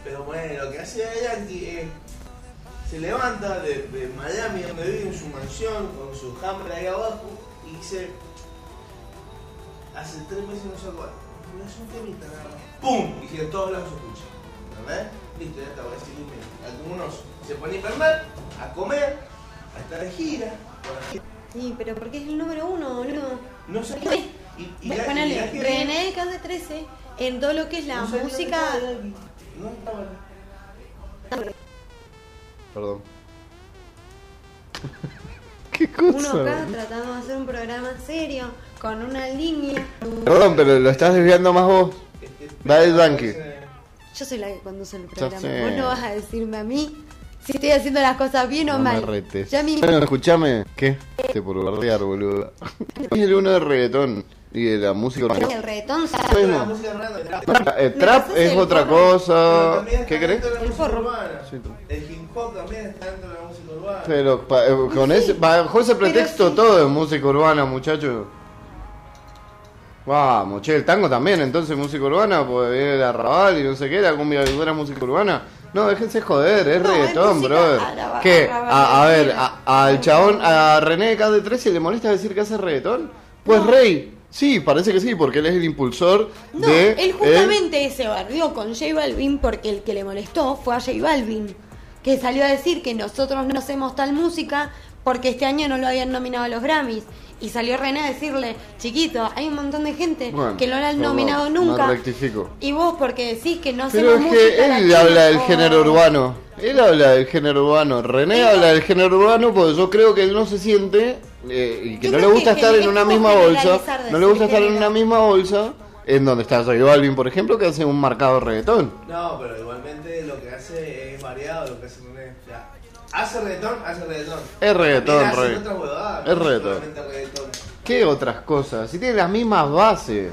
Pero bueno, lo que hace Yankee es. Se levanta de, de Miami, donde vive en su mansión, con su hambre ahí abajo, y dice. Hace tres meses no saco algo. No es un temita nada más. ¡Pum! Y que todos lados se escuchan. ¿Verdad? Listo, ya está, voy a seguir Algunos se pone a enfermar, a comer, a estar de gira. sí, pero porque es el número uno, boludo. No sé. Y, y, y Yankee- René Cande 13 en todo lo que es la no música. estaba Yankee. No estaba. Perdón. ¿Qué cosa? Uno acá tratando de hacer un programa serio, con una línea. Perdón, pero lo estás desviando más vos. Daddy Yankee. Yo soy la que conduce el programa. Vos no vas a decirme a mí si estoy haciendo las cosas bien o No me mal. retes. Ya mi... Bueno, escuchame. ¿Qué? Te por bardear, boludo. Es el uno de reggaetón y de la música urbana. El reggaetón Bueno. La música urbana. El trap es el otra cosa. ¿Qué está crees? dentro de la El música forro. El hip hop también está dentro de la música urbana. Pero pa- eh, con Sí. ese, bajo ese pretexto sí. todo es música urbana, muchachos. Vamos, che, el tango también, entonces música urbana, pues viene el arrabal y no sé qué, la cumbia música urbana. No, déjense joder, es No, es reggaetón, música brother. ¿Qué? A, a ver, a- al chabón, a René de Cade 13 le molesta decir que hace reggaetón. Pues rey, sí, parece que sí, porque él es el impulsor No, de... él justamente se barrió con J Balvin porque el que le molestó fue a J Balvin, que salió a decir que nosotros no hacemos tal música porque este año no lo habían nominado a los Grammys. Y salió René a decirle, chiquito, hay un montón de gente Bueno, que no lo han perdón, nominado no nunca. rectifico. Y vos porque decís que no Pero hacemos es que él latina habla del o- género urbano. Él habla del género urbano. René habla del género urbano porque yo creo que él no se siente eh, y que Yo no le gusta que estar en una misma bolsa, no le gusta estar en una misma bolsa en donde está J Balvin, por ejemplo, que hace un marcado reggaetón. No, pero igualmente lo que hace es hace reggaetón, hace reggaetón. Es reggaetón, hace re- otras huevadas, es no reggaetón. ¿Qué otras cosas? Si tiene las mismas bases.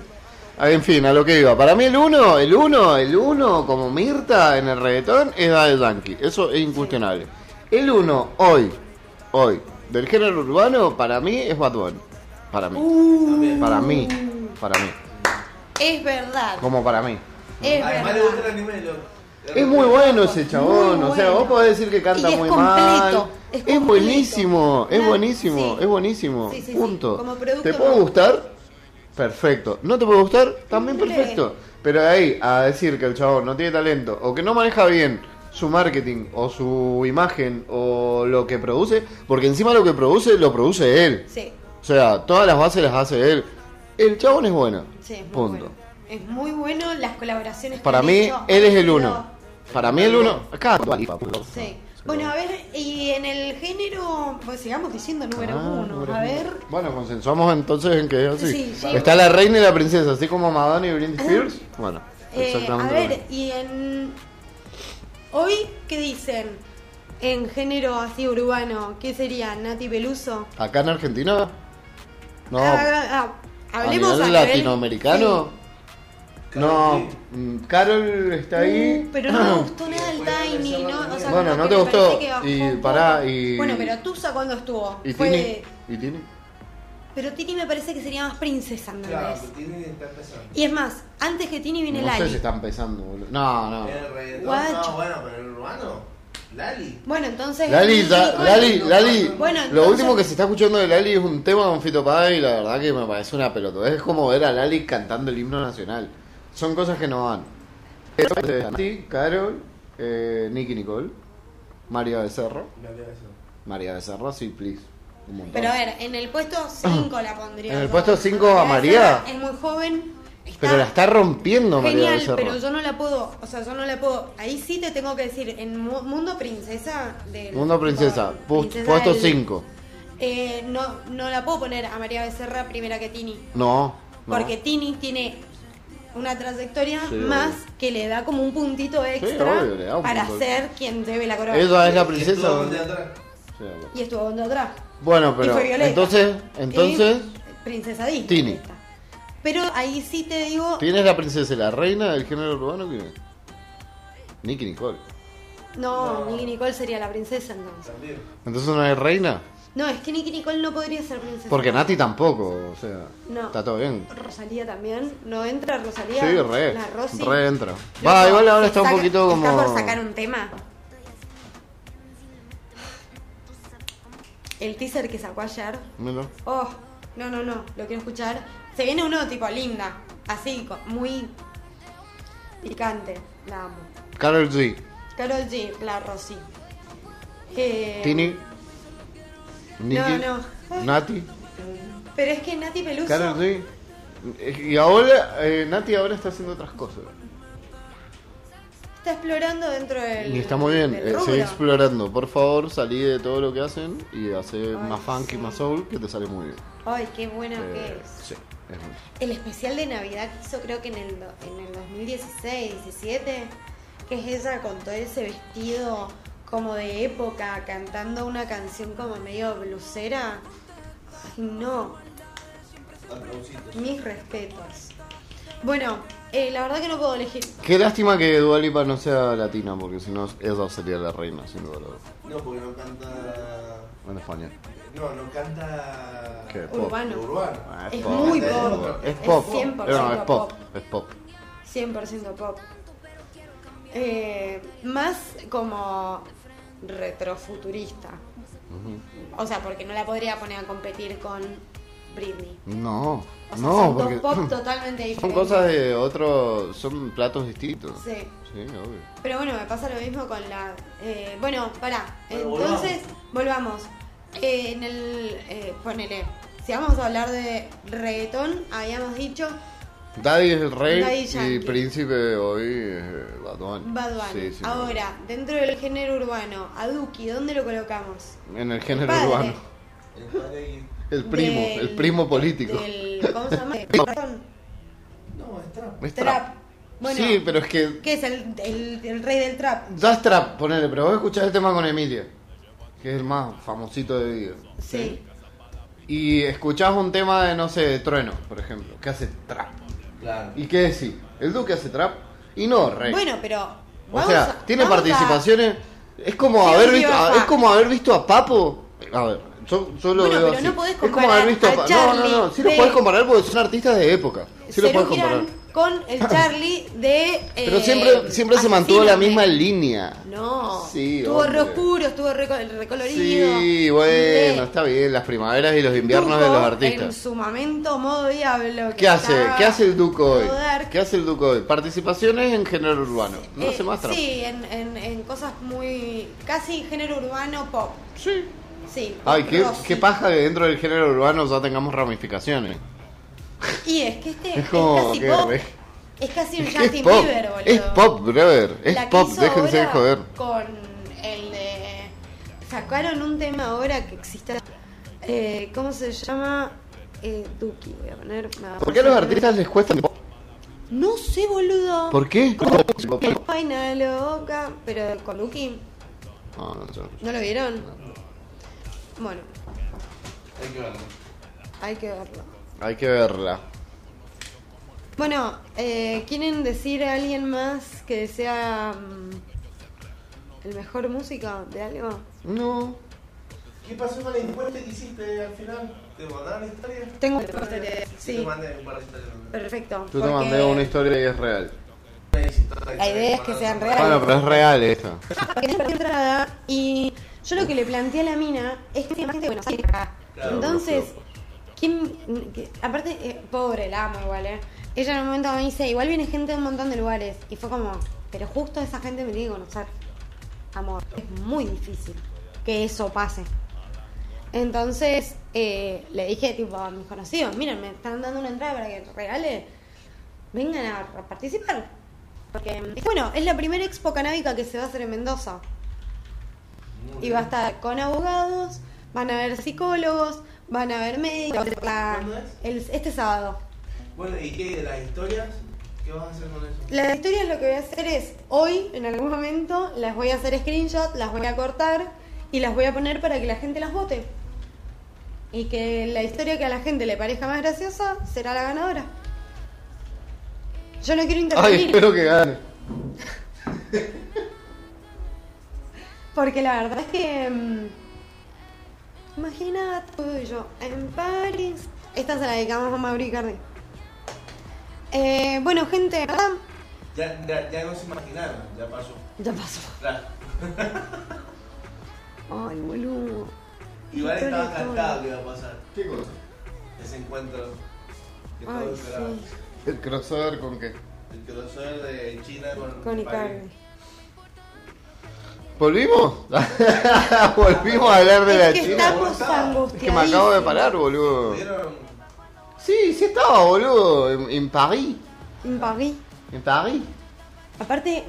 Ah, En fin, a lo que iba. Para mí el uno, el uno, el uno como Mirta en el reggaetón es Daddy Yankee. Eso es incuestionable. El uno hoy, hoy, del género urbano, para mí es Bad Bunny. Para mí. También. Para mí. Para mí. Es verdad. Como para mí. Es Además le gusta el verdad. anime. Es muy bueno ese chabón, o sea, vos podés decir que canta muy completo, mal. es buenísimo, es buenísimo, sí. es buenísimo. Sí, sí, sí. Punto. Como producto ¿Te puede gustar? Perfecto. ¿No te puede gustar? También perfecto. Pero de ahí a decir que el chabón no tiene talento o que no maneja bien su marketing o su imagen o lo que produce, porque encima lo que produce lo produce él. Sí, O sea, todas las bases las hace él. El chabón es bueno. sí, es muy Punto. bueno. Es muy bueno las colaboraciones Para mí, hecho él es el uno. Para mí el uno. Acá. Sí. Bueno, a ver, y en el género, pues sigamos diciendo número Ah, uno. número A uno. ver, Bueno, consensuamos entonces en que es así. Sí, sí. Está la reina y la princesa, así como Madonna y Britney Spears. Bueno, eh, a exactamente. lo ver, mismo. y en. Hoy, ¿qué dicen? En género así urbano, ¿qué sería? ¿Nati Peluso? Acá en Argentina. No. Ah, ah, ah, a nivel- No, mm, Carol está ahí. Uh, pero no me gustó nada el Tiny, ¿no? O sea, Bueno, ¿no te gustó? Y un pará, y- Bueno, pero Tusa cuando estuvo. ¿Y Fue... Tini? ¿Y Tini? Pero Tini me parece que sería más princesa, ¿no Claro, pero empezando. Y es más, antes que Tini viene No Lali. sé si está empezando, boludo. No, no. El reggaetón, Guacho. no, bueno, pero el urbano, Lali. Bueno, entonces. Lali, Bueno, Lali, Lali. Bueno, Lo último que se está escuchando de Lali es un tema con Fito Páez y la verdad que me parece una pelota. Es como ver a Lali cantando el himno nacional. Son cosas que no van. Nati, Carol, eh, Nicky Nicole, María Becerro. María Becerro, sí, please. Un montón. Pero a ver, en el puesto 5 la pondría. ¿En el yo. puesto cinco a María? Es muy joven. Está Pero la está rompiendo María Genial, Becerro. pero yo no la puedo, o sea, yo no la puedo. Ahí sí te tengo que decir, en Mu- Mundo Princesa del Mundo Princesa, pu- Princesa puesto del- 5. Eh, no, no la puedo poner a María Becerra primera que Tini. No, no. Porque Tini tiene una trayectoria Sí, más obvio. que le da como un puntito extra obvio, un para punto. ser quien lleve la corona. Ella es la princesa. Y estuvo de atrás. Bueno, y pero fue Violeta. entonces, entonces, Y Princesa Disney. Tini. Pero ahí sí te digo. ¿quién es la princesa y la reina del género urbano? ¿Quién es? Nicky Nicole. No, No. Nicky Nicole sería la princesa entonces. También. Entonces no es reina. No, es que Nicky Nicole no podría ser princesa. Porque Nati tampoco, o sea, No. está todo bien. Rosalía también. ¿No entra Rosalía? Sí, re, La Rosy. re entra. Loco, Va, igual ahora está un poquito como... Está por sacar un tema. El teaser que sacó ayer. Mira. Oh, no, no, no, lo quiero escuchar. Se viene uno tipo linda, así, muy picante. La amo. Carol G, Carol G, la Rosy. Eh, Tini, Nicky, No, no. Nati, Pero es que Nati Peluso. Carol G. Y ahora, eh, Nati ahora está haciendo otras cosas. Está explorando dentro del. Y está muy bien, eh, sigue explorando. Por favor, salí de todo lo que hacen y hace Ay, más funky, sí. más soul, que te sale muy bien. Ay, qué bueno Eh, que es. Sí, es muy El especial de Navidad que hizo creo que en el, en el 2016, 17, que es ella con todo ese vestido como de época, cantando una canción como medio blusera. Ay, no, mis respetos. Bueno, eh, la verdad que no puedo elegir. Qué lástima que Dua Lipa no sea latina, porque si no, ella sería la reina, sin duda. No, porque no canta. En España. No, no canta. ¿Qué? Pop. Urbano. Ah, Es pop. muy Es pop. Es pop. 100% No, es pop. pop. Es pop. 100% pop. Eh, más como retrofuturista. O sea, porque no la podría poner a competir con Britney. No, O sea, no, son porque dos pop totalmente diferentes. son cosas de otro, son platos distintos. Sí. Sí, obvio. Pero bueno, me pasa lo mismo con la... eh, bueno, pará. Bueno, Entonces, volvamos. Eh, en el... Eh, ponele. Si vamos a hablar de reggaetón, habíamos dicho Daddy es el rey Daddy y príncipe hoy es Bad Bunny. Bad Bunny. Sí, sí, Ahora, dentro del género urbano, a Duki, ¿dónde lo colocamos? En el género Padre. urbano. El padre y- El primo, del- el primo político. del- ¿Cómo se llama? No, es trap. Es Trap. trap. Bueno, sí, pero es que ¿qué es el, el, el rey del trap? ya es trap, ponele, pero vos escuchás el tema con Emilia, que es el más famosito de vida. Sí. Y escuchás un tema de, no sé, de Trueno, por ejemplo, que hace trap. Claro. ¿Y qué decís? ¿El Duque hace trap? Y no, rey. Bueno, pero. o sea, a- tiene a- participaciones. Es como haber visto, baja. es como haber visto a Papo. A ver, yo, yo lo Bueno, veo pero así. no podés es como comparar haber visto a No, no, no, sí lo de- podés comparar porque son artistas de época. Sí lo podés comparar. Con el Charlie de. Pero eh, siempre, siempre se mantuvo la misma línea. No. Sí, estuvo re hombre. oscuro, estuvo re, recolorido. Sí, bueno, De está bien, las primaveras y los inviernos de los En artistas. su momento, modo diablo. ¿Qué hace? ¿Qué hace el Duco hoy? ¿Qué hace el Duco hoy? Participaciones en género urbano. No Eh, hace más. Sí, en, en, en cosas muy. casi género urbano pop. Sí. Sí. Ay, qué, paja que dentro del género urbano ya tengamos ramificaciones. Y es que este Es es, como casi que pop. re- Es casi un Es Justin pop, Bieber, boludo. es pop, brother. Es La pop, déjense de joder. Con el de. Sacaron un tema ahora que existe. Eh, ¿Cómo se llama? Eh, Duki, voy a poner. va ¿Por qué a los artistas les cuesta? No sé, boludo. ¿Por qué? Vaina loca. Pero con Duki, No, no, ¿no lo vieron? Bueno, Hay que verlo. hay que verlo. Hay que verla. Bueno, eh, ¿quieren decir a alguien más que sea mm, el mejor músico de algo? No. ¿Qué pasó con la encuesta que hiciste al final? ¿Te mandaron la historia? Tengo una historia, Sí. sí. Te mandé un par de historias. Perfecto. Yo te porque mandé una historia y es real. La idea es que sean reales. Bueno, pero es real esta. que no perdí entrada y yo lo que le planteé a la mina es que tiene más gente de Buenos Aires acá. Claro, Entonces. ¿quién, aparte, eh, pobre, la amo igual, ¿eh? Ella en un momento me dice, igual viene gente de un montón de lugares. Y fue como, pero justo esa gente me tiene que conocer. Amor, es muy difícil que eso pase. Entonces, eh, le dije tipo a mis conocidos, miren, me están dando una entrada para que regale, vengan a, a participar. Porque, bueno, es la primera expo canábica que se va a hacer en Mendoza. Y va a estar con abogados, van a haber psicólogos, van a haber médicos. la- ¿Cuándo es? el- este sábado. Bueno, ¿y qué? ¿Las historias? ¿Qué vas a hacer con eso? La historia lo que voy a hacer es, hoy, en algún momento, las voy a hacer screenshot, las voy a cortar y las voy a poner para que la gente las vote. Y que la historia que a la gente le parezca más graciosa será la ganadora. Yo no quiero Ay, intervenir. espero que gane. Porque la verdad es que. mm, Imagina tú y yo en París. Esta se la dedicamos a Mauri Cardi. Eh, bueno, gente, ¿verdad? Ya, ya, ya no se imaginaron, ya pasó. Ya pasó. Claro. Ay, boludo. Igual estaba cantado que iba a pasar ¿Qué cosa? ese encuentro que Ay, todos esperaban. sí. ¿El crossover con qué? El crossover de China con, Con. Icardi. ¿Volvimos? Volvimos a hablar de Es la que China. estamos Es angustiados. Es que me acabo de parar, boludo. Sí, sí estaba, boludo. En, en París. En París. En París. Aparte,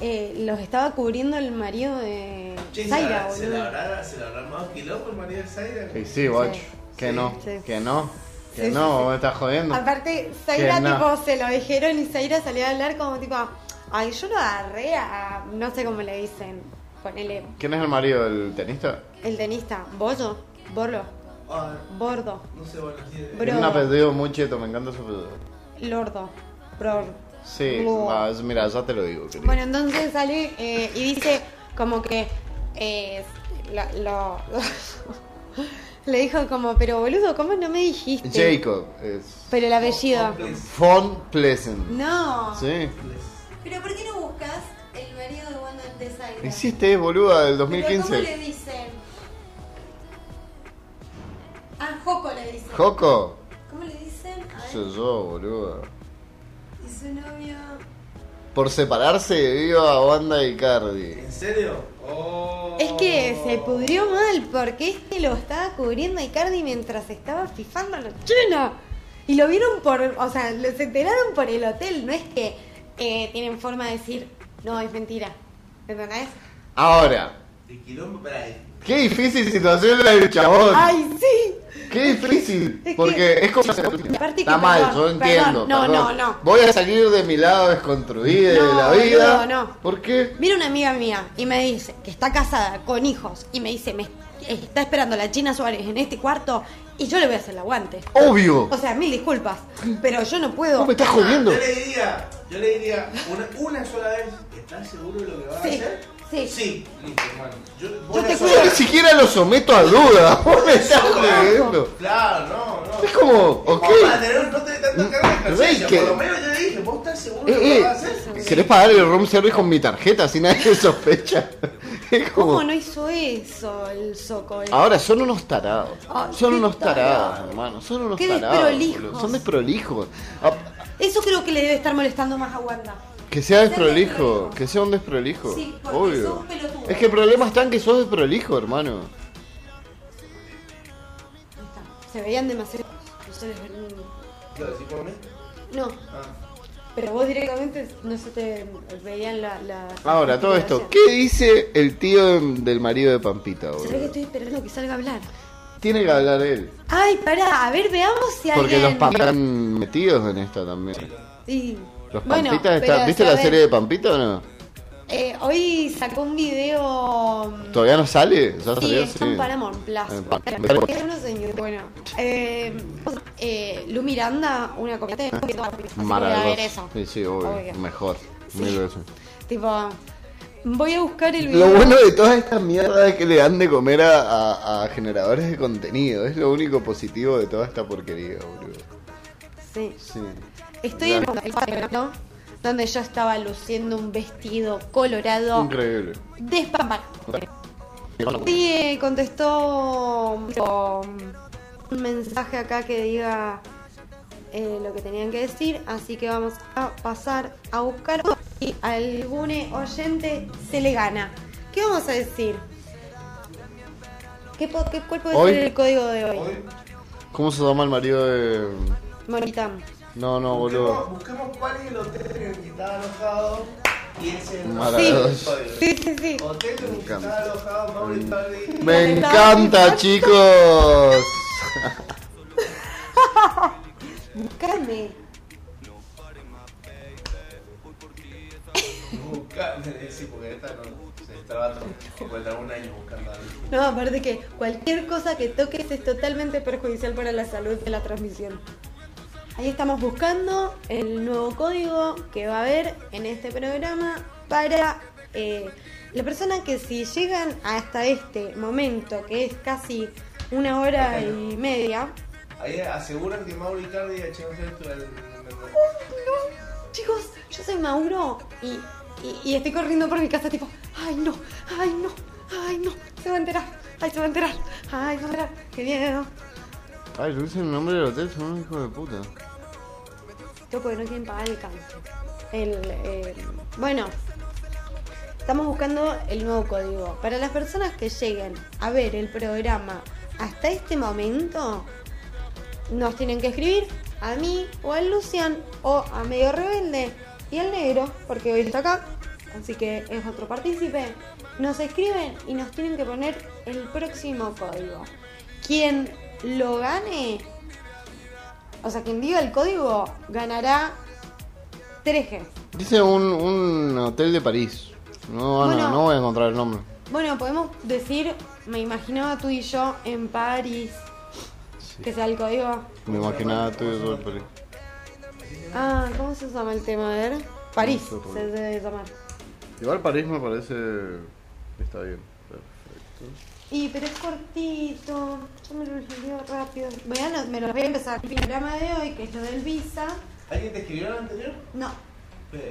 eh, los estaba cubriendo el marido de Che, ¿se Zaira, la- ¿se boludo. la habrá, se la habrá armado quilombo el marido de Zaira? Sí, sí, guacho. Sí. Que Sí. no, Sí. que no, que Sí, no, me estás jodiendo. Aparte, Zaira no. tipo se lo dijeron y Zaira salió a hablar como tipo, ay, yo lo agarré a, no sé cómo le dicen, ponele, ¿Quién es el marido del tenista? el tenista, Bollo, Borlo, Ah, Bordo, no sé, bueno, sí. Un apellido muy cheto, me encanta su apellido. Lordo, Bror. Sí, es- mira, ya te lo digo. querido. Bueno, entonces sale eh, y dice como que eh, lo, lo- le dijo como, pero boludo, ¿cómo no me dijiste? Jacob es Pero el apellido. Von Pleasant. No. Sí. Pero ¿por qué no buscas el marido de Wanda de Zaira? Hiciste, boluda, del Pero ¿cómo le 2015. dicen? Ah, Joco le dicen. Joco. ¿Cómo le dicen? A. Soy yo, boluda. Y su novio. Por separarse debido a Wanda y Cardi. ¿En serio? Oh. Es que se pudrió mal porque este lo estaba cubriendo a Icardi mientras estaba fifando a la china. Y lo vieron por. O sea, se enteraron por el hotel. No es que eh, tienen forma de decir, no, es mentira. ¿Entendés? Ahora, quilombo, ahí. qué difícil situación la del chabón. ¡Ay, sí! Qué difícil, Es que- porque es como... aparte que, Está mal, perdón, yo entiendo. perdón, no, perdón. no, no. Voy a salir de mi lado desconstruido de No, la vida. boludo, no. ¿Por qué? Viene una amiga mía y me dice que está casada con hijos y me dice, me está esperando la China Suárez en este cuarto y yo le voy a hacer el aguante. Obvio. O sea, mil disculpas, pero yo no puedo. ¿Cómo me estás jodiendo? Yo le diría, yo le diría una, una sola vez, ¿estás seguro de lo que vas Sí, a hacer? sí. Sí, listo, hermano. Yo, te cuido. Yo ni siquiera lo someto a duda. Vos me estás jodiendo. Claro, no, no. Es como, ok. Para tener, no tener tanta carga de conciencia. Por lo menos yo le dije, ¿vos estás seguro de lo Eh, que eh, vas a hacer? ¿Querés pagar el room service con mi tarjeta si nadie sospecha? Es como... ¿Cómo no hizo eso el soco? ese? Ahora son unos tarados. Son unos tarados, tarado. hermano. Son unos Qué tarados. Son desprolijos. Ah, Eso creo que le debe estar molestando más a Wanda. Que sea desprolijo, que sea un desprolijo. Sí, porque Obvio. sos pelotudo. Es que el problema está en que sos desprolijo, hermano. Ahí está. Se veían demasiado. No se les ve- ¿Qué decís por mí? No, Ah. pero vos directamente no se te veían la. la Ahora, todo esto. ¿Qué dice el tío de- del marido de Pampita, ¿Sabés que boludo? estoy esperando que salga a hablar? Tiene que hablar él. Ay, pará, a ver, veamos si Porque alguien. los Pampitas están metidos en esta también. Sí. Los Bueno, Pampitas pero, están... ¿Viste la serie de Pampita o no? Eh, hoy sacó un video. mm, ¿Todavía no sale? ¿Ya Sí, está en Paramount Plus. Bueno, eh, eh, Lu Miranda, una comediante, Maravilloso. Sí, sí, obvio. Obvio. Mejor. Sí. Mil veces. Tipo, voy a buscar el video. Lo bueno de toda esta mierda es que le dan de comer a, a- a generadores de contenido. Es lo único positivo de toda esta porquería, boludo. Sí. Sí. Estoy en el cuadro donde yo estaba luciendo un vestido colorado Increíble. despampanante. Sí, eh, contestó um, un mensaje acá que diga eh, lo que tenían que decir, así que vamos a pasar a buscar y a algún oyente se le gana. ¿Qué vamos a decir? ¿Qué, qué- ¿Cuál puede Hoy- ser el código de hoy? ¿Cómo se llama el marido de.? Monita. No, no, busquemos, boludo. busquemos cuál es el hotel en el que estaba alojado y ese es el Maravilloso. Sí, sí, sí. Hotel en el que encanta. estaba alojado Mauro Icardi. Me encanta, chicos. Buscame. Buscame, sí, porque esta no se estaba como un año buscando algo. No, aparte que cualquier cosa que toques es totalmente perjudicial para la salud de la transmisión. Ahí estamos buscando el nuevo código que va a haber en este programa para eh, la persona que si llegan hasta este momento, que es casi una hora y media, Ahí aseguran que Mauro Icardi ha hecho esto el... chicos, yo soy Mauro y, y- y estoy corriendo por mi casa tipo, ay no, ay no, ay no, se va a enterar, ay se va a enterar, ay se va a enterar, qué miedo. Ay, lo dicen el nombre del hotel, son unos hijos de puta. Yo porque no quieren pagar el canje. El, eh, bueno, estamos buscando el nuevo código. Para las personas que lleguen a ver el programa hasta este momento, nos tienen que escribir a mí o a Lucian o a Medio Rebelde y al Negro, porque hoy está acá, así que es otro partícipe. Nos escriben y nos tienen que poner el próximo código. Quien lo gane o sea, quien diga el código ganará 3G. Dice un, un hotel de París. No, Bueno. no voy a encontrar el nombre. Bueno, podemos decir, me imaginaba tú y yo en París. Que sea el código. Me imaginaba tú y yo de París. Ah, ¿cómo se llama el tema? A ver. París No sé, se debe llamar. Igual París me parece. Está bien. Perfecto. Y pero es cortito. Yo me lo leo rápido. Voy a- me lo voy a empezar. El programa de hoy, que es lo del visa. ¿Alguien te escribió el anterior? No, Pero,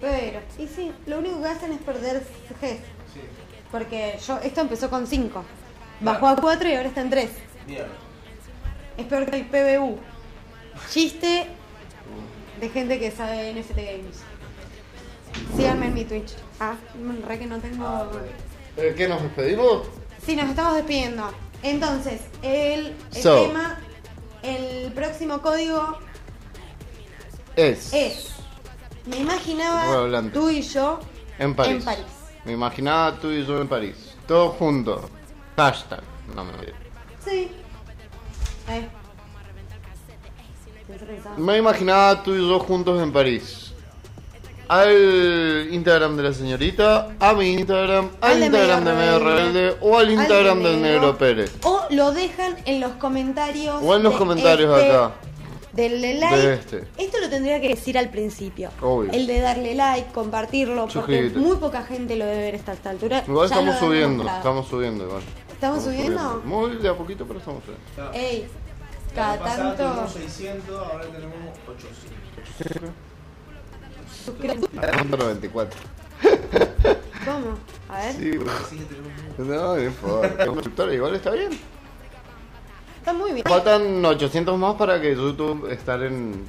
pero. Y sí, lo único que hacen es perder G. sí. Porque yo, esto empezó con 5. Bajó a 4 y ahora está en 3. Mierda. Es peor que el PBU. Chiste de gente que sabe NFT Games. Síganme en mi Twitch. Ah, re que no tengo. Eh, ¿Qué nos despedimos? Sí, nos estamos despidiendo. Entonces, el, el So. tema, el próximo código Es. es. Me imaginaba tú y yo En París. en París. Me imaginaba tú y yo en París. Todos juntos. Hashtag. No me. Sí. Eh. Me imaginaba tú y yo juntos en París. Al Instagram de la señorita, a mi Instagram, al, Instagram de Medio Rebelde, Rebelde o al al Instagram de del Negro. Negro Pérez. O lo dejan en los comentarios. O en los comentarios este- acá. Denle like. De este. Esto lo tendría que decir al principio. Obvio. El de darle like, compartirlo, porque muy poca gente lo debe ver hasta esta altura. Igual Ya estamos subiendo, estamos subiendo igual. ¿Estamos subiendo? Muy de a poquito, pero estamos subiendo. Ey, cada pasada tanto. tuvimos 600, ahora tenemos 800. Suscri- 94. ¿Cómo? A ver. Sí, No, no importa. Suscriptores, igual está bien. Está muy bien. Faltan 800 más para que YouTube estar en,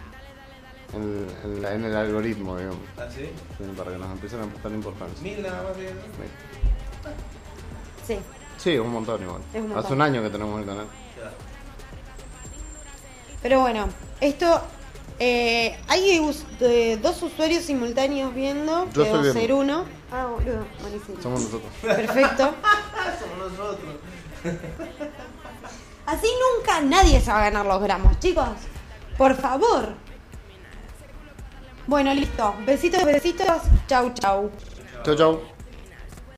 en, en la- en el algoritmo, digamos. ¿Así? Sí, Para que nos empiecen a prestar importancia. Mil nada más bien. Sí. Sí, un montón igual. Es un montón. Hace un año que tenemos el canal. Pero bueno, esto. Eh, hay us- eh, dos usuarios simultáneos viendo. Yo Debo estoy ser uno. Ah, boludo, buenísimo. Somos nosotros. Perfecto. Somos nosotros. Así nunca nadie se va a ganar los gramos, chicos. Por favor. Bueno, listo. Besitos, besitos. Chau, chau. Chau, chau.